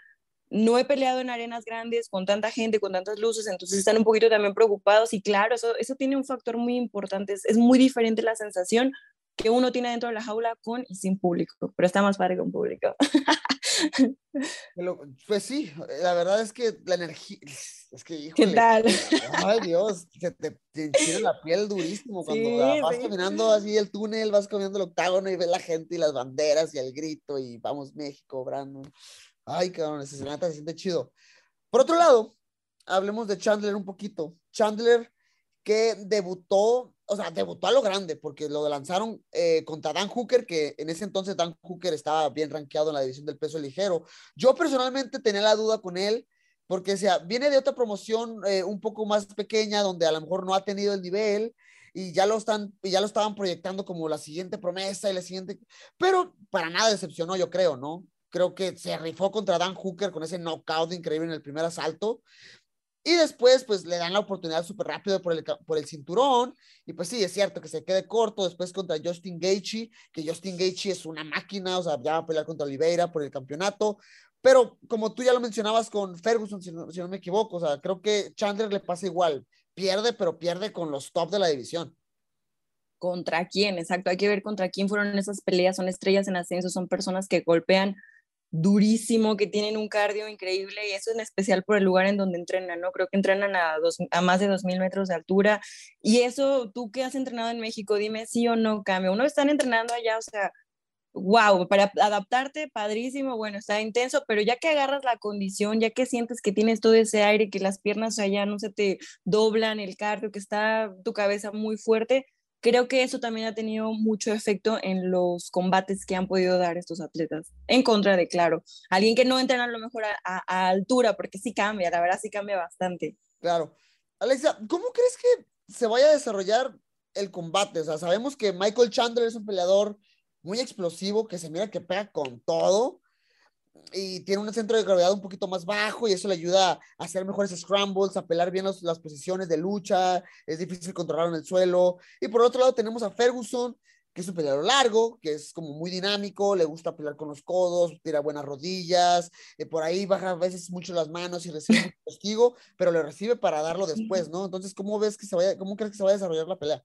no he peleado en arenas grandes con tanta gente, con tantas luces, entonces están un poquito también preocupados y claro, eso, eso tiene un factor muy importante, es, es muy diferente la sensación que uno tiene dentro de la jaula con y sin público, pero está más padre con público. Pues sí, la verdad es que la energía, es que, ¿Qué híjole, tal? ay Dios, se te, te la piel durísimo cuando Sí, vas sí. caminando así el túnel, vas caminando el octágono y ves la gente y las banderas y el grito y vamos México, Brandon. Ay, cabrón, ese se neta se siente chido. Por otro lado, hablemos de Chandler un poquito. Chandler que debutó, o sea, debutó a lo grande, porque lo lanzaron eh, contra Dan Hooker, que en ese entonces Dan Hooker estaba bien rankeado en la división del peso ligero. Yo personalmente tenía la duda con él, porque o sea, viene de otra promoción eh, un poco más pequeña, donde a lo mejor no ha tenido el nivel, y ya lo están, ya lo estaban proyectando como la siguiente promesa y la siguiente, pero para nada decepcionó, yo creo, ¿no? Creo que se rifó contra Dan Hooker con ese knockout increíble en el primer asalto. Y después, pues le dan la oportunidad súper rápido por el, por el cinturón. Y pues sí, es cierto que se quede corto después contra Justin Gaethje, que Justin Gaethje es una máquina, o sea, ya va a pelear contra Oliveira por el campeonato. Pero como tú ya lo mencionabas con Ferguson, si no, si no me equivoco, o sea, creo que Chandler le pasa igual. Pierde, pero pierde con los top de la división. ¿Contra quién? Exacto, hay que ver contra quién fueron esas peleas, son estrellas en ascenso, son personas que golpean durísimo, que tienen un cardio increíble y eso en especial por el lugar en donde entrenan, ¿no? Creo que entrenan a, dos, a más de 2.000 metros de altura y eso, tú que has entrenado en México, dime sí o no cambia. Uno están entrenando allá, o sea, wow, para adaptarte, padrísimo, bueno, está intenso, pero ya que agarras la condición, ya que sientes que tienes todo ese aire, que las piernas allá no se te doblan, el cardio, que está tu cabeza muy fuerte, creo que eso también ha tenido mucho efecto en los combates que han podido dar estos atletas. En contra de, claro, alguien que no entrena a lo mejor a, a- a altura, porque sí cambia, la verdad sí cambia bastante. Claro. Alexa, ¿cómo crees que se vaya a desarrollar el combate? O sea, sabemos que Michael Chandler es un peleador muy explosivo, que se mira que pega con todo y tiene un centro de gravedad un poquito más bajo y eso le ayuda a hacer mejores scrambles, a pelar bien los- las posiciones de lucha, es difícil controlar en el suelo. Y por otro lado tenemos a Ferguson, que es un peleador largo, que es como muy dinámico, le gusta pelear con los codos, tira buenas rodillas, eh, por ahí baja a veces mucho las manos y recibe mucho castigo, pero lo recibe para darlo después, ¿no? Entonces, ¿cómo ves que se vaya, cómo crees que se va a desarrollar la pelea?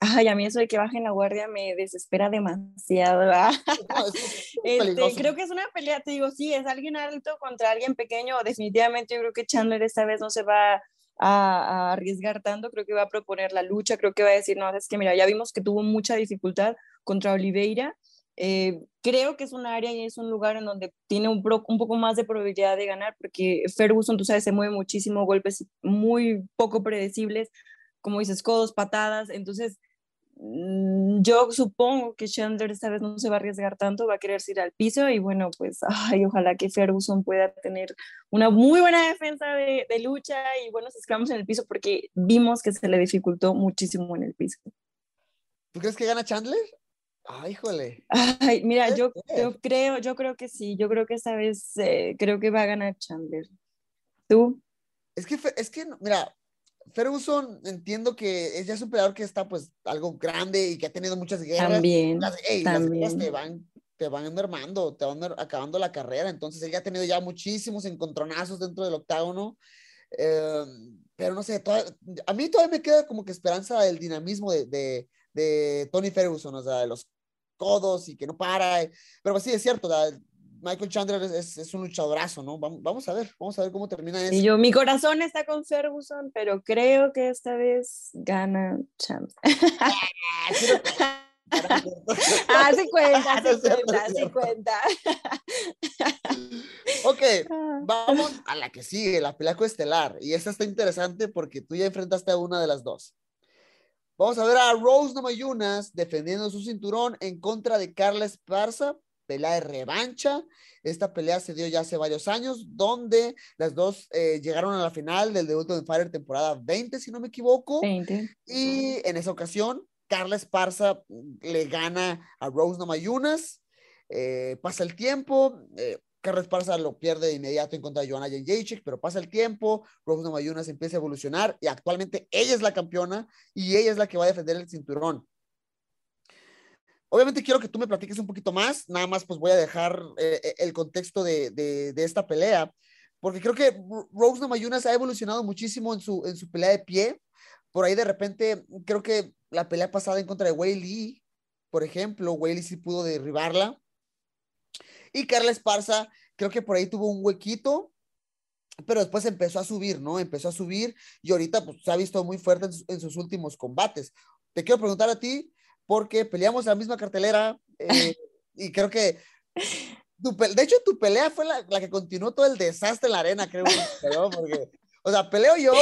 Ay, a mí eso de que bajen la guardia me desespera demasiado. ¿verdad? No, es- es Este, creo que es una pelea, te digo, sí, es alguien alto contra alguien pequeño. Definitivamente yo creo que Chandler esta vez no se va a, a arriesgar tanto, creo que va a proponer la lucha, creo que va a decir, no, es que mira, ya vimos que tuvo mucha dificultad contra Oliveira. Eh, creo que es un área y es un lugar en donde tiene un, pro- un poco más de probabilidad de ganar, porque Ferguson, tú sabes, se mueve muchísimo, golpes muy poco predecibles, como dices, codos, patadas, entonces Yo supongo que Chandler esta vez no se va a arriesgar tanto, va a querer ir al piso y bueno, pues ay, ojalá que Ferguson pueda tener una muy buena defensa de, de lucha y buenos scrums en el piso porque vimos que se le dificultó muchísimo en el piso. ¿Tú crees que gana Chandler? Ay, híjole. Ay, mira, yo, yo creo, yo creo que sí, yo creo que esta vez eh, creo que va a ganar Chandler. ¿Tú? Es que, es que, mira, Ferguson entiendo que es, ya es un peleador que está pues algo grande y que ha tenido muchas guerras. También, Las, ey, las guerras te van, te van mermando, te van acabando la carrera. Entonces, ella ha tenido ya muchísimos encontronazos dentro del octágono. eh, pero no sé, toda- a mí todavía me queda como que esperanza del dinamismo de, de, de Tony Ferguson, o sea, de los codos y que no para. Pero pues sí, es cierto, o sea, Michael Chandler es, es, es un luchadorazo, ¿no? Vamos, vamos a ver, vamos a ver cómo termina eso. Y yo, mi corazón está con Ferguson, pero creo que esta vez gana Champ. Ah, sí lo- Ah, sí cuenta, sí cuenta, sí cuenta. Ok, Ah. vamos a la que sigue, la pelea coestelar. Y esta está interesante porque tú ya enfrentaste a una de las dos. Vamos a ver a Rose Namajunas defendiendo su cinturón en contra de Carla Esparza, pelea de revancha. Esta pelea se dio ya hace varios años, donde las dos eh, llegaron a la final del The Ultimate Fighter temporada 20, si no me equivoco. 20. Y en esa ocasión, Carla Esparza mm, le gana a Rose Namayunas. Eh, pasa el tiempo. eh, Carla Esparza lo pierde de inmediato en contra de Joanna Jędrzejczyk, pero pasa el tiempo. Rose Namayunas empieza a evolucionar y actualmente ella es la campeona y ella es la que va a defender el cinturón. Obviamente quiero que tú me platiques un poquito más, nada más pues voy a dejar eh, eh, el contexto de, de, esta pelea, porque creo que Rose Namayunas ha evolucionado muchísimo en su, en su pelea de pie, por ahí de repente, creo que la pelea pasada en contra de Wei Lee, por ejemplo, Wei Lee sí pudo derribarla. Y Carla Esparza, creo que por ahí tuvo un huequito, pero después empezó a subir, ¿no? Empezó a subir y ahorita pues se ha visto muy fuerte en sus últimos combates. Te quiero preguntar a ti, porque peleamos la misma cartelera eh, y creo que tu de hecho tu pelea fue la, la que continuó todo el desastre en la arena, creo, ¿no? porque, o sea, peleo yo.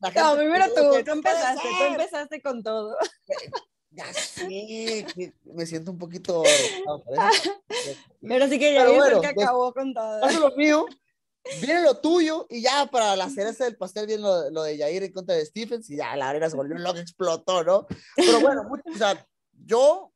la No, primero tú, tú empezaste, tú empezaste con todo. Ya sé, me siento un poquito. Pero sí que ya bueno, que acabó con todo. Lo mío, viene lo tuyo y ya para la cereza del pastel viene lo, lo de Jair en contra de Stephens y ya la arena se volvió loca, explotó, ¿no? Pero bueno, mucho- o sea, yo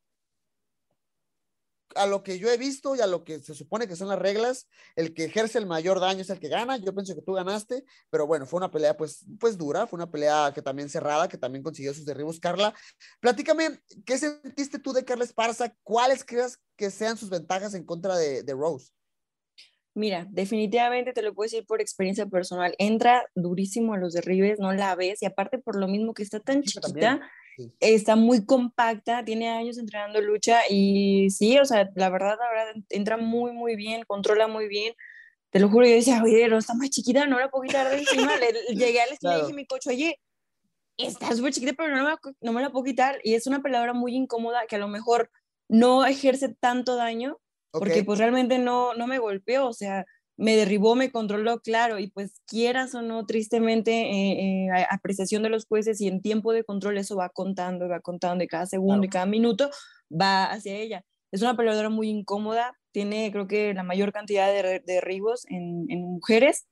a lo que yo he visto y a lo que se supone que son las reglas, el que ejerce el mayor daño es el que gana. Yo pienso que tú ganaste, pero bueno, fue una pelea pues, pues dura, fue una pelea que también cerrada, que también consiguió sus derribos. Carla, platícame, ¿qué sentiste tú de Carla Esparza? ¿Cuáles crees que sean sus ventajas en contra de, de Rose? Mira, definitivamente te lo puedo decir por experiencia personal. Entra durísimo a los derribes, no la ves, y aparte por lo mismo que está tan Chiquita. Está muy compacta, tiene años entrenando lucha y sí, o sea, la verdad, la verdad, entra muy, muy bien, controla muy bien. Te lo juro, yo decía, oye, pero está más chiquita, no la puedo quitar de encima. Le- le- llegué al y Claro. dije a mi coche, oye, está súper chiquita, pero no me, no me la puedo quitar. Y es una peleadora muy incómoda que a lo mejor no ejerce tanto daño, porque Ok. pues realmente no, no me golpeó, o sea, me derribó, me controló, claro, y pues quieras o no, tristemente, eh, eh, apreciación de los jueces y en tiempo de control eso va contando, va contando, y cada segundo y cada minuto va hacia ella. Es una peleadora muy incómoda, tiene creo que la mayor cantidad de de derribos en, en mujeres,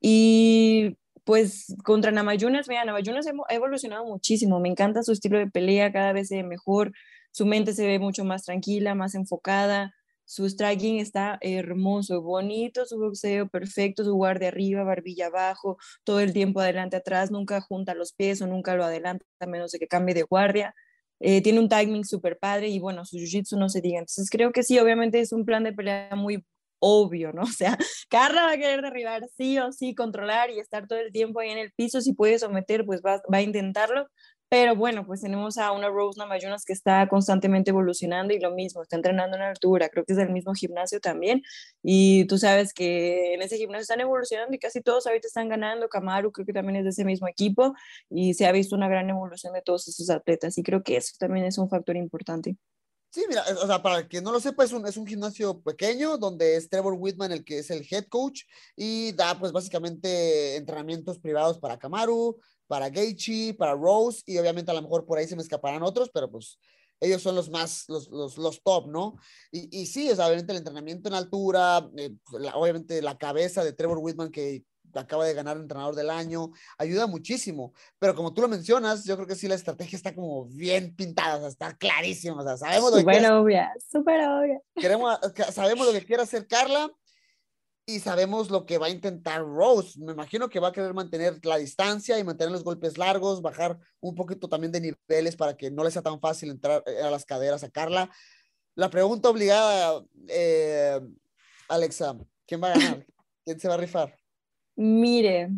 y pues contra Namayunas, mira, Namayunas ha evolucionado muchísimo, me encanta su estilo de pelea, cada vez se ve mejor, su mente se ve mucho más tranquila, más enfocada, su striking está hermoso, bonito, su boxeo perfecto, su guardia arriba, barbilla abajo, todo el tiempo adelante, atrás, nunca junta los pies o nunca lo adelanta a menos de que cambie de guardia. Eh, tiene un timing súper padre y bueno, su jiu-jitsu no se diga. Entonces creo que sí, obviamente es un plan de pelea muy obvio, ¿no? O sea, Carla va a querer derribar sí o sí, controlar y estar todo el tiempo ahí en el piso. Si puede someter, pues va, va a intentarlo. Pero bueno, pues tenemos a una Rose Namajunas que está constantemente evolucionando y lo mismo, está entrenando en altura, creo que es del mismo gimnasio también. Y tú sabes que en ese gimnasio están evolucionando y casi todos ahorita están ganando. Kamaru creo que también es de ese mismo equipo y se ha visto una gran evolución de todos esos atletas y creo que eso también es un factor importante. Sí, mira, o sea, para que no lo sepa, es un, es un gimnasio pequeño donde es Trevor Whitman el que es el head coach y da pues básicamente entrenamientos privados para Kamaru, para Gaethje, para Rose y obviamente a lo mejor por ahí se me escaparán otros, pero pues ellos son los más, los, los, los top, ¿no? Y, y sí, o sea, obviamente el entrenamiento en altura, eh, la- obviamente la cabeza de Trevor Whitman que acaba de ganar entrenador del año, ayuda muchísimo, pero como tú lo mencionas, yo creo que sí la estrategia está como bien pintada, o sea, está clarísima, o sea, sabemos lo que obvia, súper obvia. queremos, que- sabemos lo que quiere hacer Carla y sabemos lo que va a intentar Rose. Me imagino que va a querer mantener la distancia y mantener los golpes largos, bajar un poquito también de niveles para que no le sea tan fácil entrar eh, a las caderas a Carla. La pregunta obligada, eh, Alexa, ¿quién va a ganar? ¿Quién se va a rifar? Mire,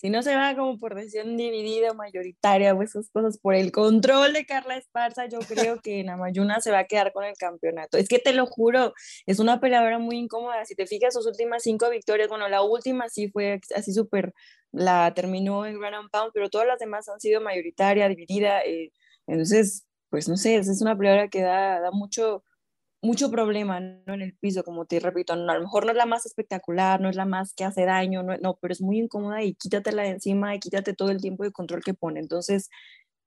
si no se va como por decisión dividida o mayoritaria o esas cosas por el control de Carla Esparza, yo creo que Namayuna se va a quedar con el campeonato. Es que te lo juro, es una peleadora muy incómoda. Si te fijas, sus últimas cinco victorias, bueno, la última sí fue así súper, la terminó en Grand and Pound, pero todas las demás han sido mayoritaria, dividida. Eh, entonces, pues no sé, es una peleadora que da, da mucho, mucho problema ¿no? en el piso, como te repito, no, a lo mejor no es la más espectacular, no es la más que hace daño, no, no pero es muy incómoda y quítatela de encima y quítate todo el tiempo de control que pone. Entonces,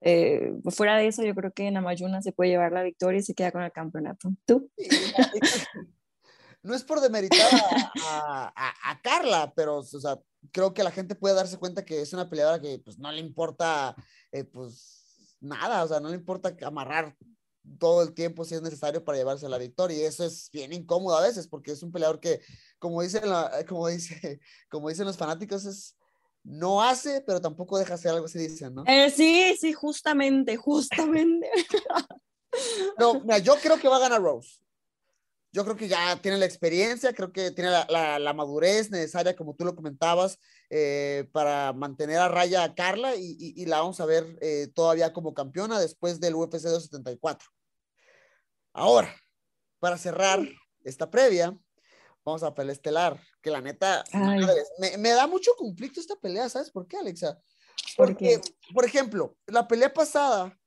eh, fuera de eso, yo creo que Namayuna se puede llevar la victoria y se queda con el campeonato. ¿Tú? No es por demeritar a, a, a, Carla, pero o sea, creo que la gente puede darse cuenta que es una peleadora que pues, no le importa eh, pues, nada, o sea, no le importa amarrar todo el tiempo si es necesario para llevarse la victoria. Y eso es bien incómodo a veces, porque es un peleador que, como dicen, la, como dice, como dicen los fanáticos, es no hace, pero tampoco deja hacer algo, se dicen, ¿no? Eh, sí, sí, justamente, justamente. no, mira, yo creo que va a ganar Rose. Yo creo que ya tiene la experiencia, creo que tiene la, la, la madurez necesaria, como tú lo comentabas, eh, para mantener a raya a Carla y, y, y la vamos a ver eh, todavía como campeona después del UFC 274. Ahora, para cerrar esta previa, vamos a pelea estelar, que la neta, madre, me, me, da mucho conflicto esta pelea, ¿sabes por qué, Alexa? Porque, ¿Por, por ejemplo, la pelea pasada,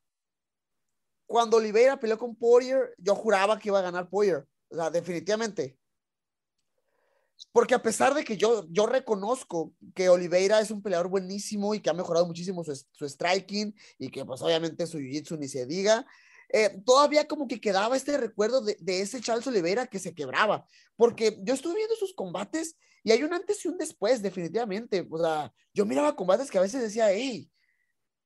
cuando Oliveira peleó con Poirier, yo juraba que iba a ganar Poirier, o sea, definitivamente. Porque a pesar de que yo, yo reconozco que Oliveira es un peleador buenísimo y que ha mejorado muchísimo su, su striking y que pues obviamente su jiu-jitsu ni se diga, eh, todavía como que quedaba este recuerdo de, de, ese Charles Oliveira que se quebraba, porque yo estuve viendo sus combates y hay un antes y un después, definitivamente. O sea, yo miraba combates que a veces decía, hey,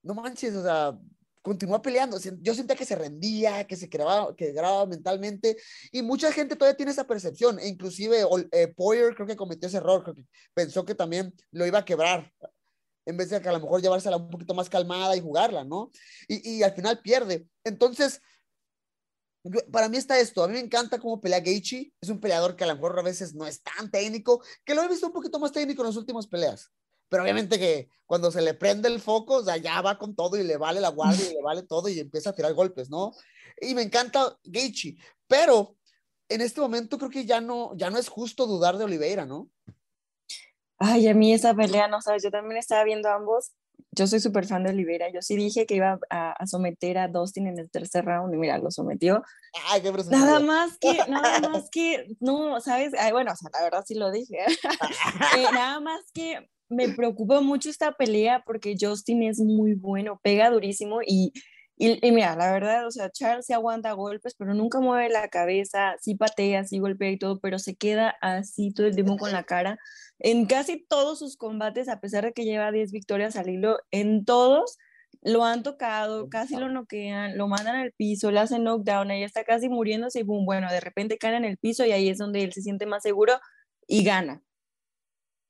no manches, o sea, continúa peleando. Yo sentía que se rendía, que se quebraba, que grababa mentalmente, y mucha gente todavía tiene esa percepción, e inclusive eh, Poirier creo que cometió ese error, pensó que también lo iba a quebrar, en vez de que a lo mejor llevársela un poquito más calmada y jugarla, ¿no? Y, y al final pierde. Entonces, para mí está esto, a mí me encanta cómo pelea Gaethje, es un peleador que a lo mejor a veces no es tan técnico, que lo he visto un poquito más técnico en las últimas peleas, pero obviamente que cuando se le prende el foco, o sea, ya va con todo y le vale la guardia y le vale todo y empieza a tirar golpes, ¿no? Y me encanta Gaethje, pero en este momento creo que ya no, ya no es justo dudar de Oliveira, ¿no? Ay, a mí esa pelea, no sabes, yo también estaba viendo ambos. Yo soy súper fan de Oliveira. Yo sí dije que iba a, a, someter a Dustin en el tercer round y mira, lo sometió. Ay, qué nada más que, nada más que, no, ¿sabes? Ay, bueno, o sea, la verdad sí lo dije. eh, nada más que me preocupa mucho esta pelea porque Justin es muy bueno, pega durísimo y, y, y, mira, la verdad, o sea, Charles se aguanta golpes, pero nunca mueve la cabeza, sí patea, sí golpea y todo, pero se queda así todo el tiempo con la cara. En casi todos sus combates, a pesar de que lleva 10 victorias al hilo, en todos lo han tocado, casi lo noquean, lo mandan al piso, le hacen knockdown, ahí está casi muriéndose y boom, bueno, de repente cae en el piso y ahí es donde él se siente más seguro y gana.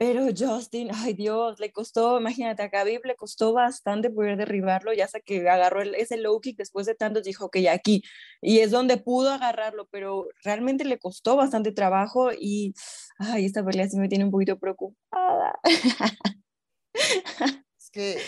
Pero Justin, ay Dios, le costó, imagínate, a Khabib le costó bastante poder derribarlo, ya hasta que agarró el, ese low kick después de tantos, dijo ya aquí, y es donde pudo agarrarlo, pero realmente le costó bastante trabajo y, ay, esta pelea sí me tiene un poquito preocupada. Es que,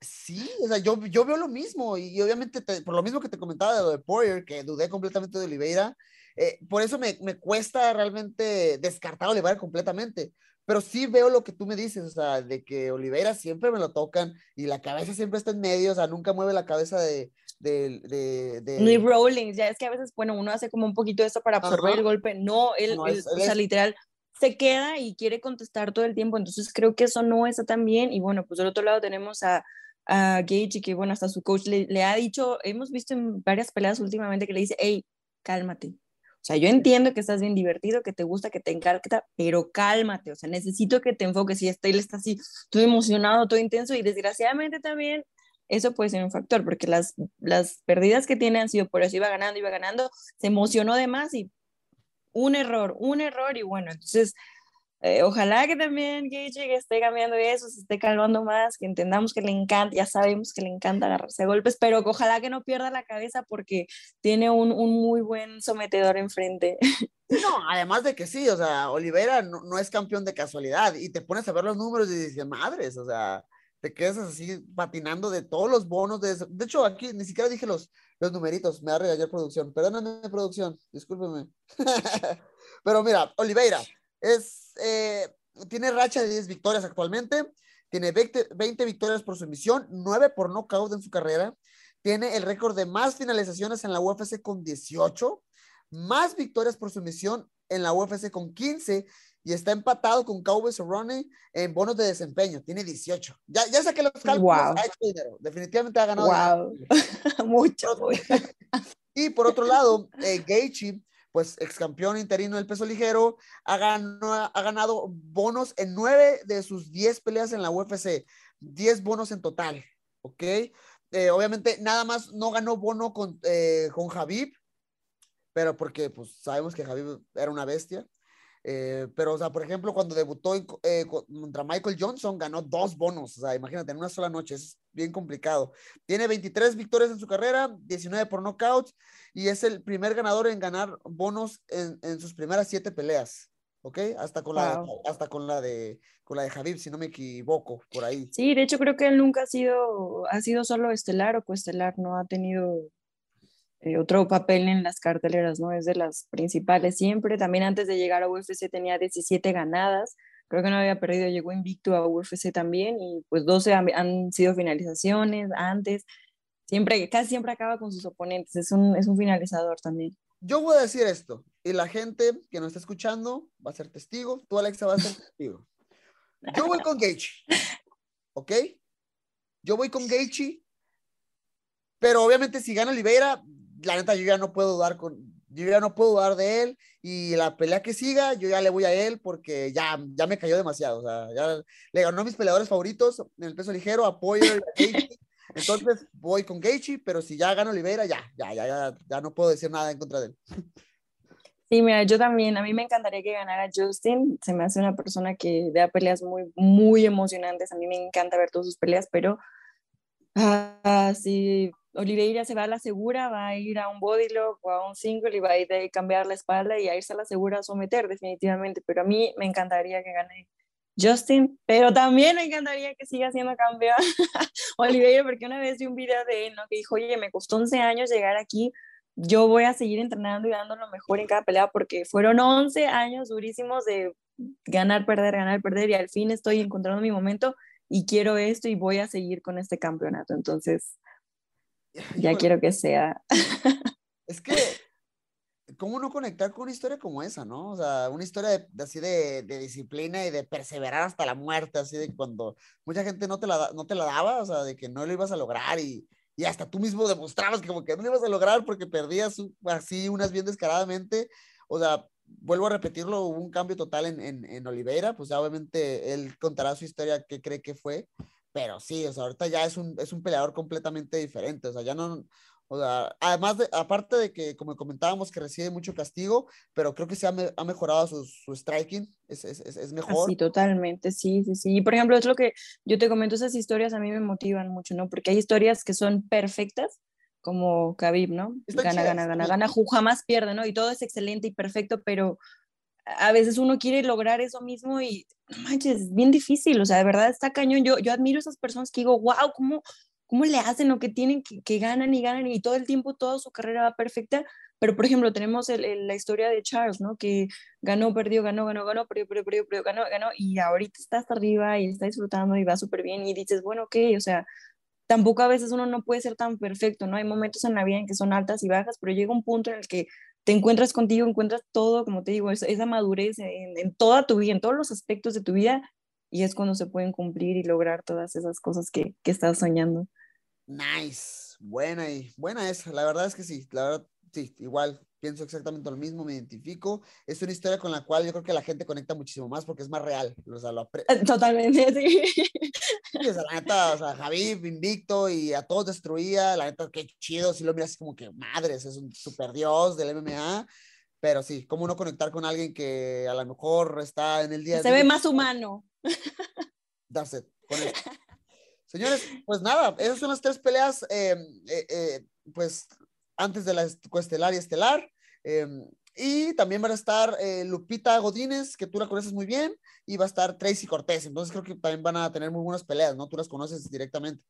sí, o sea, yo, yo veo lo mismo, y, y obviamente, te, por lo mismo que te comentaba de lo de Poirier, que dudé completamente de Oliveira, eh, por eso me, me cuesta realmente descartar a Oliveira completamente pero sí veo lo que tú me dices, o sea, de que Oliveira siempre me lo tocan y la cabeza siempre está en medio, o sea, nunca mueve la cabeza de... de, de, de... Ni rolling, ya es que a veces, bueno, uno hace como un poquito eso para absorber Ajá. el golpe, no, él, no, él, es, o sea, es... literal, se queda y quiere contestar todo el tiempo, entonces creo que eso no está tan bien, y bueno, pues del otro lado tenemos a, a Gage, que bueno, hasta su coach le, le ha dicho, hemos visto en varias peleas últimamente que le dice, hey, cálmate, o sea, yo entiendo que estás bien divertido, que te gusta, que te encanta, pero cálmate, o sea, necesito que te enfoques y este, él está así, todo emocionado, todo intenso y desgraciadamente también eso puede ser un factor, porque las, las pérdidas que tiene han sido por eso, iba ganando, iba ganando, se emocionó de más y un error, un error y bueno, entonces, eh, ojalá que también Gaethje esté cambiando eso, se esté calmando más, que entendamos que le encanta, ya sabemos que le encanta agarrarse a golpes, pero ojalá que no pierda la cabeza porque tiene un, un muy buen sometedor enfrente. No, además de que sí, o sea, Oliveira no, no, es campeón de casualidad y te pones a ver los números y dices, madres, o sea, te quedas así patinando de todos los bonos de eso. De hecho, aquí ni siquiera dije los, los numeritos, me va a regañar producción. Perdóname, producción, discúlpeme. Pero mira, Oliveira es, eh, tiene racha de 10 victorias actualmente, tiene 20, 20 victorias por sumisión, 9 por nocaut en su carrera, tiene el récord de más finalizaciones en la UFC con 18 más victorias por sumisión en la UFC con 15 y está empatado con Cowboy Cerrone en bonos de desempeño. Tiene 18. Ya, ya saqué los cálculos. Wow. Ha hecho dinero. Definitivamente ha ganado. Wow. Mucho. y por otro lado, eh, Gaethje, pues ex campeón interino del peso ligero, ha ganado, ha ganado bonos en 9 de sus 10 peleas en la UFC. 10 bonos en total. ¿Ok? Eh, obviamente, nada más no ganó bono con, eh, con Javib pero porque pues sabemos que Javier era una bestia. Eh, pero, o sea, por ejemplo, cuando debutó eh, contra Michael Johnson, ganó dos bonos. O sea, imagínate, en una sola noche, es bien complicado. Tiene 23 victorias en su carrera, 19 por knockout, y es el primer ganador en ganar bonos en, en sus primeras siete peleas. ¿Ok? Hasta con, la, hasta con la de con la de Javib, si no me equivoco, por ahí. Sí, de hecho creo que él nunca ha sido, ha sido solo estelar o coestelar, no ha tenido eh, otro papel en las carteleras, ¿no? Es de las principales siempre. También antes de llegar a UFC tenía 17 ganadas, creo que no había perdido, llegó invicto a UFC también y pues 12 han, han sido finalizaciones antes. Siempre, casi siempre acaba con sus oponentes, es un, es un finalizador también. Yo voy a decir esto, y la gente que nos está escuchando va a ser testigo, tú Alexa vas a ser testigo. Yo voy con Gaethje, ¿ok? Yo voy con Gaethje, pero obviamente si gana Oliveira, la neta yo ya no puedo dudar con, yo ya no puedo dudar de él y la pelea que siga, yo ya le voy a él porque ya, ya me cayó demasiado, o sea, ya le ganó a mis peleadores favoritos en el peso ligero, apoyo entonces voy con Gaethje, pero si ya gana Oliveira, ya, ya, ya, ya, ya no puedo decir nada en contra de él. Sí, mira, yo también, a mí me encantaría que ganara Justin, se me hace una persona que da peleas muy, muy emocionantes, a mí me encanta ver todas sus peleas, pero ah, si Oliveira se va a la segura, va a ir a un body lock o a un single y va a ir a cambiar la espalda y a irse a la segura a someter definitivamente, pero a mí me encantaría que gane Justin, pero también me encantaría que siga siendo campeón Oliveira, porque una vez vi un video de él, ¿no? Que dijo, oye, me costó 11 años llegar aquí, yo voy a seguir entrenando y dando lo mejor en cada pelea porque fueron 11 años durísimos de ganar, perder, ganar, perder y al fin estoy encontrando mi momento y quiero esto y voy a seguir con este campeonato. Entonces, ya Híjole, quiero que sea. Es que, ¿cómo no conectar con una historia como esa, no? O sea, una historia de, de así de, de disciplina y de perseverar hasta la muerte, así de cuando mucha gente no te la, no te la daba, o sea, de que no lo ibas a lograr y, y hasta tú mismo demostrabas que como que no lo ibas a lograr porque perdías así unas bien descaradamente. O sea, vuelvo a repetirlo, hubo un cambio total en, en, en Oliveira, pues ya obviamente él contará su historia, qué cree que fue, pero sí, o sea, ahorita ya es un, es un peleador completamente diferente, o sea, ya no, o sea, además de, aparte de que, como comentábamos, que recibe mucho castigo, pero creo que se ha, me- ha mejorado su, su striking, es, es, es, mejor. Así, totalmente, sí, sí, sí. Y por ejemplo, es lo que yo te comento, esas historias a mí me motivan mucho, ¿no? Porque hay historias que son perfectas, como Khabib, ¿no? Están Gana, chidas, gana, gana, sí. gana, ju- jamás pierde, ¿no? Y todo es excelente y perfecto, pero a veces uno quiere lograr eso mismo y, no manches, es bien difícil, o sea, de verdad está cañón. Yo, yo admiro esas personas que digo, wow, ¿cómo, cómo le hacen lo que tienen, que, que ganan y ganan y todo el tiempo, toda su carrera va perfecta? Pero, por ejemplo, tenemos el- el- la historia de Charles, ¿no? Que ganó, perdió, ganó, ganó, ganó, perdió, perdió, perdió, perdió, ganó, ganó, y ahorita está hasta arriba y está disfrutando y va súper bien y dices, bueno, ok, o sea, tampoco a veces uno no puede ser tan perfecto, ¿no? Hay momentos en la vida en que son altas y bajas, pero llega un punto en el que te encuentras contigo, encuentras todo, como te digo, esa, madurez en, en toda tu vida, en todos los aspectos de tu vida, y es cuando se pueden cumplir y lograr todas esas cosas que, que estás soñando. Nice, buena y buena esa, la verdad es que sí, la verdad, sí, igual, pienso exactamente lo mismo, me identifico, es una historia con la cual yo creo que la gente conecta muchísimo más porque es más real, o sea, lo apre- Totalmente, sí. La neta, o sea, Javib invicto y a todos destruía, la neta, qué chido, si lo miras como que madres, es un super dios del MMA, pero sí, cómo no conectar con alguien que a lo mejor está en el día Se día. ve más humano. That's it, con eso. Señores, pues nada, esas son las tres peleas, eh, eh, eh, pues antes de la est- coestelar y estelar. Y también van a estar eh, Lupita Godínez, que tú la conoces muy bien, y va a estar Tracy Cortés. Entonces creo que también van a tener muy buenas peleas, ¿no? Tú las conoces directamente.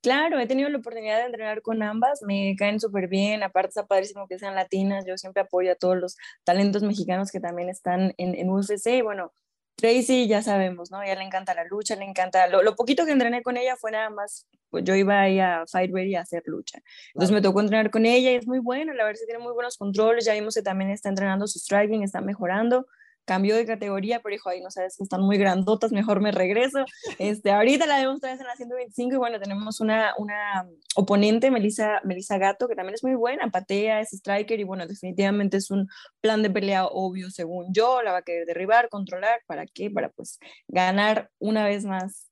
Claro, he tenido la oportunidad de entrenar con ambas, me caen súper bien, aparte está padrísimo que sean latinas, yo siempre apoyo a todos los talentos mexicanos que también están en, en UFC, y bueno, Tracy ya sabemos, ¿no? Ella le encanta la lucha, le encanta, lo, lo poquito que entrené con ella fue nada más, pues yo iba ahí a Fight Ready a hacer lucha, entonces me tocó entrenar con ella y es muy buena, la verdad es que tiene muy buenos controles, ya vimos que también está entrenando su striking, está mejorando, cambió de categoría, pero dijo, ay, no sabes que están muy grandotas, mejor me regreso. Este, ahorita la vemos otra vez en la 125 y bueno, tenemos una, una oponente, Melissa, Melissa Gato, que también es muy buena, patea, es striker y bueno, definitivamente es un plan de pelea obvio, según yo, la va a querer derribar, controlar, ¿para qué? Para pues ganar una vez más.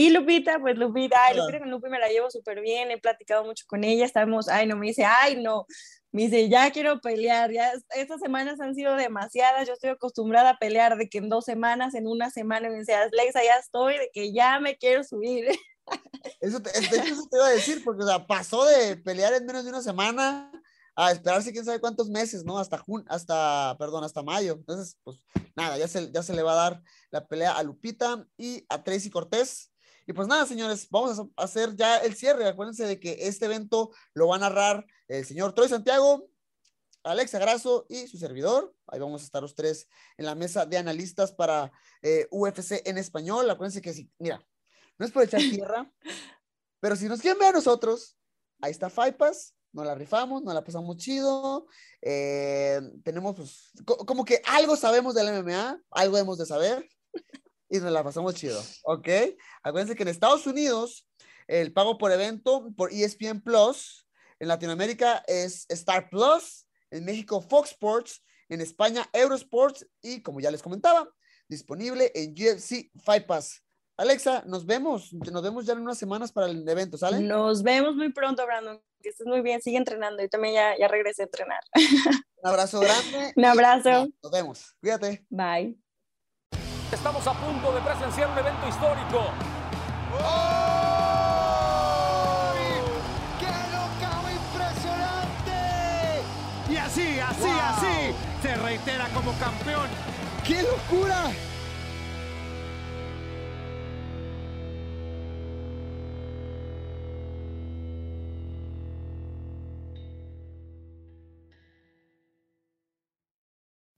Y Lupita, pues Lupita, ay, Claro. Lupita con Lupi me la llevo súper bien, he platicado mucho con ella, estamos, ay, no, me dice, ay, no, me dice, ya quiero pelear, ya es- estas semanas han sido demasiadas, yo estoy acostumbrada a pelear de que en dos semanas, en una semana, me dice, Alexa, ya estoy, de que ya me quiero subir. Eso te iba a decir, porque o sea, pasó de pelear en menos de una semana a esperarse quién sabe cuántos meses, ¿no? Hasta jun hasta, perdón, hasta mayo. Entonces, pues nada, ya se, ya se le va a dar la pelea a Lupita y a Tracy Cortés. Y pues nada, señores, vamos a hacer ya el cierre. Acuérdense de que este evento lo va a narrar el señor Troy Santiago, Alexa Grasso y su servidor. Ahí vamos a estar los tres en la mesa de analistas para eh, UFC en español. Acuérdense que si, mira, no es por echar tierra, pero si nos quieren ver a nosotros, ahí está Faipas, nos la rifamos, nos la pasamos chido. eh, tenemos, pues, co- como que algo sabemos del MMA, algo hemos de saber y nos la pasamos chido, ¿ok? Acuérdense que en Estados Unidos el pago por evento por ESPN Plus, en Latinoamérica es Star Plus, en México Fox Sports, en España Eurosports y como ya les comentaba, disponible en UFC Fight Pass. Alexa, nos vemos, nos vemos ya en unas semanas para el evento, ¿sale? Nos vemos muy pronto, Brandon, que estés muy bien, sigue entrenando, yo también ya, ya regresé a entrenar. Un abrazo grande. Un abrazo, Nos vemos. Cuídate. bye. Estamos a punto de presenciar un evento histórico. ¡Qué knockout impresionante! Y así, así, así, se reitera como campeón. ¡Qué locura!